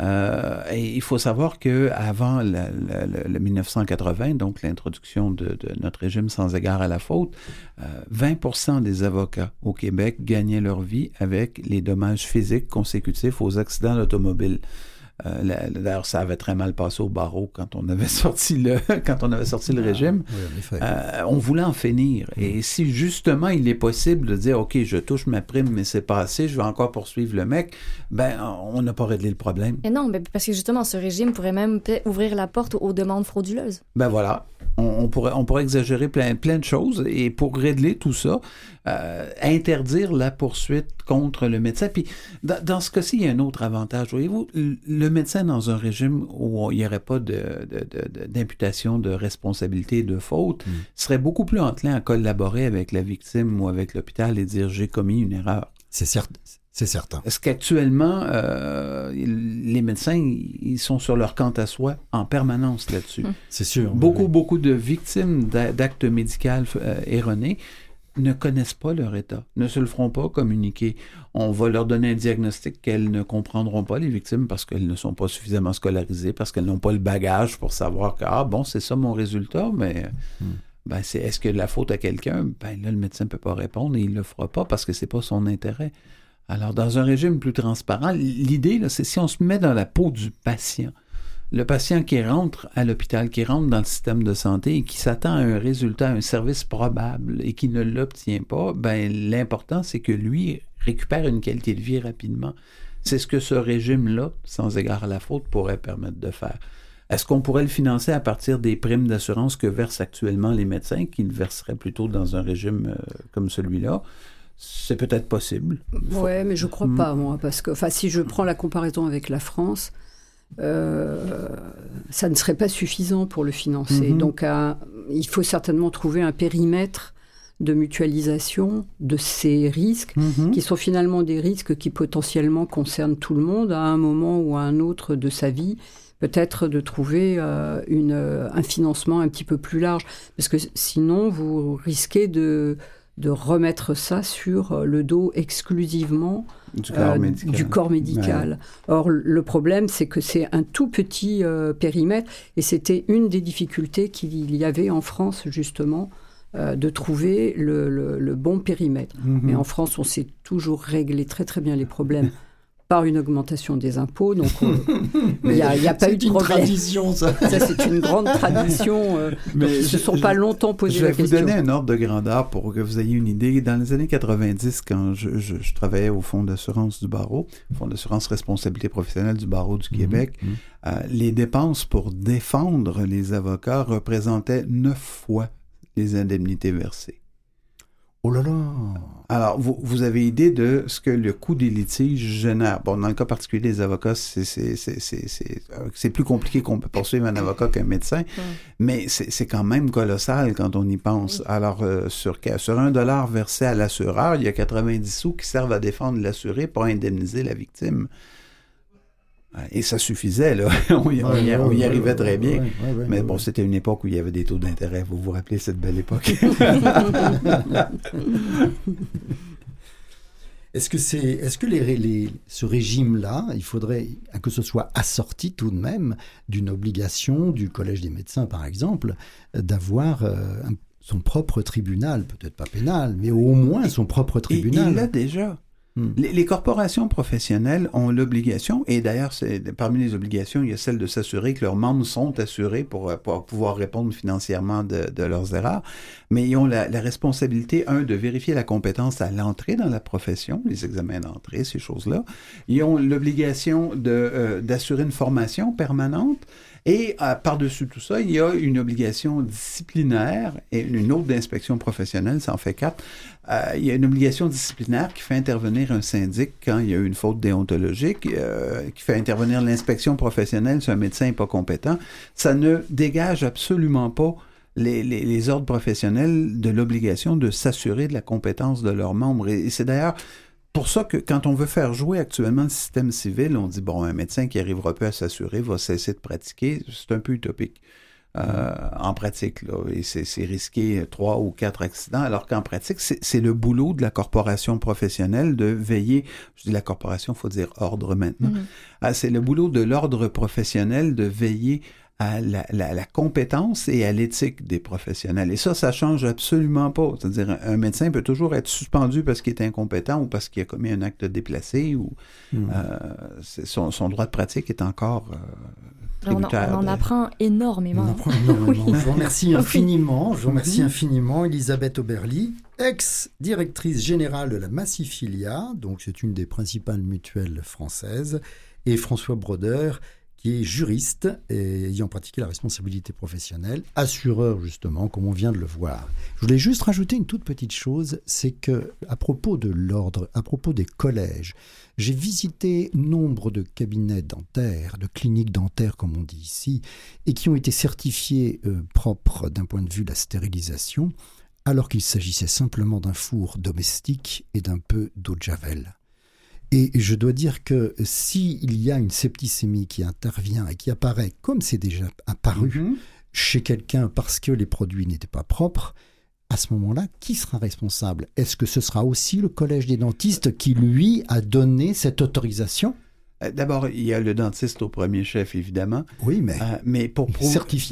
Euh, et il faut savoir que avant le, le- le 1980, donc l'introduction de, notre régime sans égard à la faute, euh, 20% des avocats au Québec gagnaient leur vie avec les dommages physiques consécutifs aux accidents d'automobile. Euh, D'ailleurs, ça avait très mal passé au barreau quand on avait sorti le, quand on avait sorti le régime. Oui, en effet. Euh, on voulait en finir. Et si justement il est possible de dire, OK, je touche ma prime, mais c'est pas assez, je vais encore poursuivre le mec, ben, on n'a pas réglé le problème. Et non, mais parce que justement, ce régime pourrait même peut-être ouvrir la porte aux demandes frauduleuses. Ben voilà, on, on pourrait, on pourrait exagérer plein, plein de choses et pour régler tout ça, euh, interdire la poursuite contre le médecin. Puis dans, dans ce cas-ci, il y a un autre avantage. Voyez-vous, le médecin dans un régime où il n'y aurait pas de- de- de- de- d'imputation de, responsabilité, de faute, serait beaucoup plus enclin à collaborer avec la victime ou avec l'hôpital et dire j'ai commis une erreur. C'est certain. C'est certain. Parce qu'actuellement, euh, les médecins, ils sont sur leur quant à soi en permanence là-dessus? C'est sûr. Beaucoup, oui. beaucoup de victimes d'a- d'actes médicaux euh, erronés ne connaissent pas leur état, ne se le feront pas communiquer. On va leur donner un diagnostic qu'elles ne comprendront pas, les victimes, parce qu'elles ne sont pas suffisamment scolarisées, parce qu'elles n'ont pas le bagage pour savoir que, ah bon, c'est ça mon résultat, mais ben, c'est est-ce que la faute à quelqu'un? Ben là, le médecin ne peut pas répondre et il ne le fera pas parce que c'est pas son intérêt. Alors, dans un régime plus transparent, l'idée, là, c'est si on se met dans la peau du patient, le patient qui rentre à l'hôpital, qui rentre dans le système de santé et qui s'attend à un résultat, à un service probable et qui ne l'obtient pas, ben, l'important, c'est que lui récupère une qualité de vie rapidement. C'est ce que ce régime-là, sans égard à la faute, pourrait permettre de faire. Est-ce qu'on pourrait le financer à partir des primes d'assurance que versent actuellement les médecins, qui le verseraient plutôt dans un régime euh, comme celui-là? C'est peut-être possible. Ouais, mais je crois Mm. pas, moi, parce que, enfin, si je prends la comparaison avec la France, ça ne serait pas suffisant pour le financer. Mhm. Donc, il faut certainement trouver un périmètre de mutualisation de ces risques, Mhm. qui sont finalement des risques qui potentiellement concernent tout le monde à un moment ou à un autre de sa vie. Peut-être de trouver euh, une, euh, un financement un petit peu plus large, parce que sinon vous risquez de, de remettre ça sur euh, le dos exclusivement Du corps euh, médical. du corps médical. Or, le problème, c'est que c'est un tout petit euh, périmètre et c'était une des difficultés qu'il y avait en France, justement, euh, de trouver le, le- le bon périmètre. Mais en France, on sait toujours régler très très bien les problèmes par une augmentation des impôts. Donc, on- il n'y a, il y a pas eu de C'est une problème. tradition, ça. Ça, c'est une grande tradition. euh, Mais donc, ils ne se sont je- pas longtemps posé Je vais la vous question. donner un ordre de grandeur pour que vous ayez une idée. Dans les années 90, quand je, je- je travaillais au Fonds d'assurance du barreau, Fonds d'assurance responsabilité professionnelle du barreau du Québec, Mhm. euh, les dépenses pour défendre les avocats représentaient neuf fois les indemnités versées. Oh là là. Alors, vous, vous avez idée de ce que le coût des litiges génère? Bon, dans le cas particulier des avocats, c'est, c'est, c'est, c'est, c'est, euh, c'est plus compliqué qu'on peut poursuivre un avocat qu'un médecin, mais c'est, c'est quand même colossal quand on y pense. Alors, euh, sur, sur un dollar versé à l'assureur, il y a 90 sous qui servent à défendre l'assuré pour indemniser la victime. Et ça suffisait, là. on y, on y- on y arrivait très bien. Mais bon, c'était une époque où il y avait des taux d'intérêt. Vous vous rappelez cette belle époque? Est-ce que c'est, est-ce que les, les- ce régime-là, il faudrait que ce soit assorti tout de même d'une obligation du collège des médecins, par exemple, d'avoir euh, un- son propre tribunal, peut-être pas pénal, mais au moins son propre Et tribunal? il l'a déjà. Hmm. Les, corporations professionnelles ont l'obligation, et d'ailleurs, parmi les obligations, il y a celle de s'assurer que leurs membres sont assurés pour, euh, pouvoir répondre financièrement de, leurs erreurs, mais ils ont la, responsabilité, un, de vérifier la compétence à l'entrée dans la profession, les examens d'entrée, ces choses-là. Ils ont l'obligation euh, d'assurer une formation permanente, et euh, par-dessus tout ça, il y a une obligation disciplinaire et une autre d'inspection professionnelle, ça en fait quatre. Euh, il y a une obligation disciplinaire qui fait intervenir un syndic quand il y a une faute déontologique, euh, qui fait intervenir l'inspection professionnelle si un médecin n'est pas compétent. Ça ne dégage absolument pas les, les- ordres professionnels de l'obligation de s'assurer de la compétence de leurs membres. Et c'est d'ailleurs pour ça que quand on veut faire jouer actuellement le système civil, on dit, bon, un médecin qui arrivera pas à s'assurer va cesser de pratiquer. C'est un peu utopique. euh, en pratique, là, et c'est risqué trois ou quatre accidents, alors qu'en pratique, c'est le boulot de la corporation professionnelle de veiller, je dis la corporation, faut dire ordre maintenant, Mhm. Ah, c'est le boulot de l'ordre professionnel de veiller à la, la- la compétence et à l'éthique des professionnels. Et ça, ça change absolument pas. C'est-à-dire, un médecin peut toujours être suspendu parce qu'il est incompétent ou parce qu'il a commis un acte déplacé ou Hmm. euh, son, son droit de pratique est encore euh, On, en- on en apprend énormément. On apprend énormément. Je vous remercie infiniment. Je vous remercie infiniment, Elisabeth Oberly, ex-directrice générale de la Massifilia, donc c'est une des principales mutuelles françaises, et François Broder, qui est juriste et ayant pratiqué la responsabilité professionnelle, assureur justement, comme on vient de le voir. Je voulais juste rajouter une toute petite chose, c'est que à propos de l'ordre, à propos des collèges, j'ai visité nombre de cabinets dentaires, de cliniques dentaires comme on dit ici, et qui ont été certifiés euh, propres d'un point de vue de la stérilisation, alors qu'il s'agissait simplement d'un four domestique et d'un peu d'eau de javel. Et je dois dire que s'il y a une septicémie qui intervient et qui apparaît comme c'est déjà apparu Mhm. chez quelqu'un parce que les produits n'étaient pas propres, à ce moment-là, qui sera responsable? Est-ce que ce sera aussi le Collège des dentistes qui, lui, a donné cette autorisation? Euh, D'abord, il y a le dentiste au premier chef, évidemment. Oui, mais Euh, mais pour,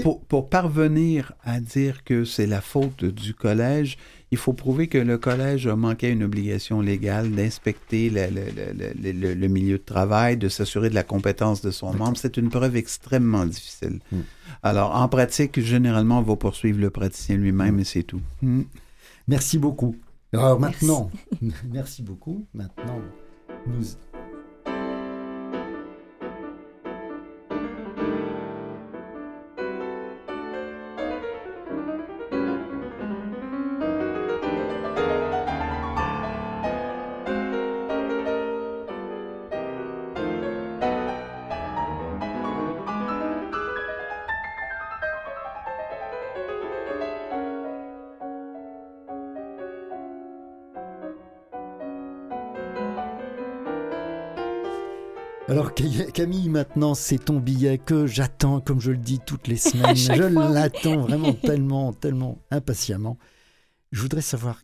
pour, pour parvenir à dire que c'est la faute du collège, il faut prouver que le collège a manqué à une obligation légale d'inspecter le, le- le- le- le- le milieu de travail, de s'assurer de la compétence de son membre. C'est une preuve extrêmement difficile. Mm. Alors, en pratique, généralement, on va poursuivre le praticien lui-même et c'est tout. Mm. Merci beaucoup. Alors maintenant, merci beaucoup. Maintenant, nous. Camille, maintenant c'est ton billet que j'attends, comme je le dis toutes les semaines. je l'attends vraiment tellement, tellement impatiemment. Je voudrais savoir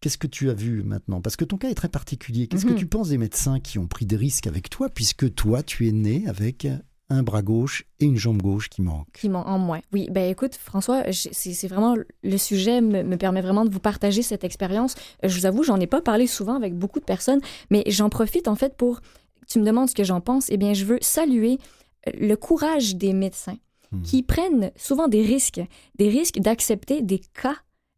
qu'est-ce que tu as vu maintenant, parce que ton cas est très particulier. Qu'est-ce Mhm. que tu penses des médecins qui ont pris des risques avec toi, puisque toi tu es né avec un bras gauche et une jambe gauche qui manquent. Qui m'ont en moins. Oui, ben écoute, François, c'est vraiment le sujet me, me permet vraiment de vous partager cette expérience. Euh, Je vous avoue, j'en ai pas parlé souvent avec beaucoup de personnes, mais j'en profite en fait pour. Tu me demandes ce que j'en pense. Eh bien, je veux saluer euh, le courage des médecins Hmm. qui prennent souvent des risques, des risques d'accepter des cas.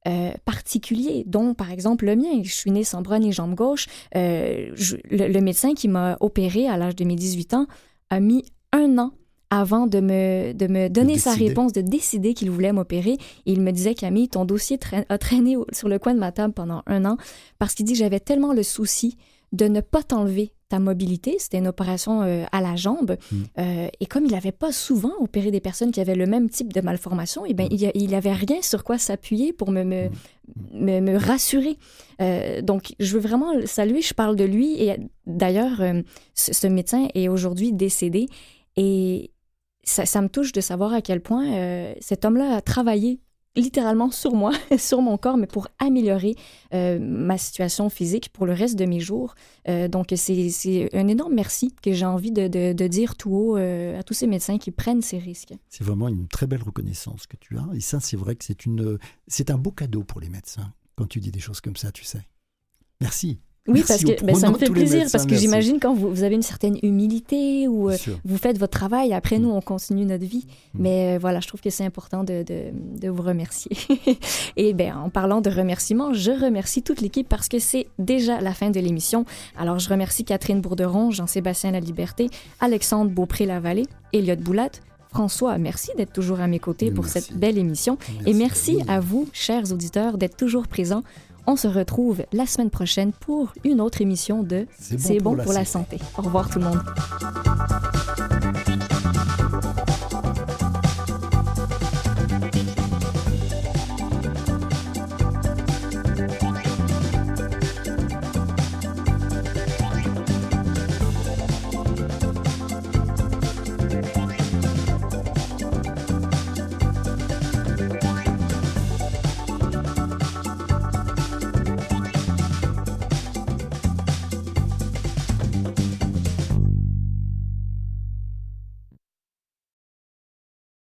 euh, particuliers, dont par exemple le mien. Je suis née sans bras ni jambe gauche. Euh, je- le, le médecin qui m'a opéré à l'âge de mes 18 ans a mis un an avant de me, de me donner sa réponse, de décider qu'il voulait m'opérer. Il me disait, Camille, ton dossier traîne- a traîné sur le coin de ma table pendant un an parce qu'il dit que j'avais tellement le souci de ne pas t'enlever ta mobilité. C'était une opération euh, à la jambe. Mm. Euh, et comme il n'avait pas souvent opéré des personnes qui avaient le même type de malformation, eh ben, il n'avait rien sur quoi s'appuyer pour me, me, me, me rassurer. Euh, donc, je veux vraiment le saluer. Je parle de lui. Et d'ailleurs, ce, ce médecin est aujourd'hui décédé. Et ça, ça me touche de savoir à quel point cet homme-là a travaillé littéralement sur moi, sur mon corps, mais pour améliorer euh, ma situation physique pour le reste de mes jours. Euh, donc, c'est un énorme merci que j'ai envie de, dire tout haut euh, à tous ces médecins qui prennent ces risques. C'est vraiment une très belle reconnaissance que tu as. Et ça, c'est vrai que c'est un beau cadeau pour les médecins quand tu dis des choses comme ça, tu sais. Merci. Oui, Merci parce que ben, ça me fait plaisir, médecins, parce que j'imagine quand vous, vous avez une certaine humilité ou euh, vous faites votre travail, après nous, on continue notre vie. Mm. Mais euh, voilà, je trouve que c'est important de, de, de vous remercier. Et bien, en parlant de remerciements, je remercie toute l'équipe parce que c'est déjà la fin de l'émission. Alors, je remercie Catherine Bourderon, Jean-Sébastien Laliberté, Alexandre Beaupré-Lavallée, Elliot Boulat, François, merci d'être toujours à mes côtés pour cette belle émission. Et merci à vous, chers auditeurs, d'être toujours présents. On se retrouve la semaine prochaine pour une autre émission de C'est bon pour bon la pour la santé. santé. Au revoir tout le monde.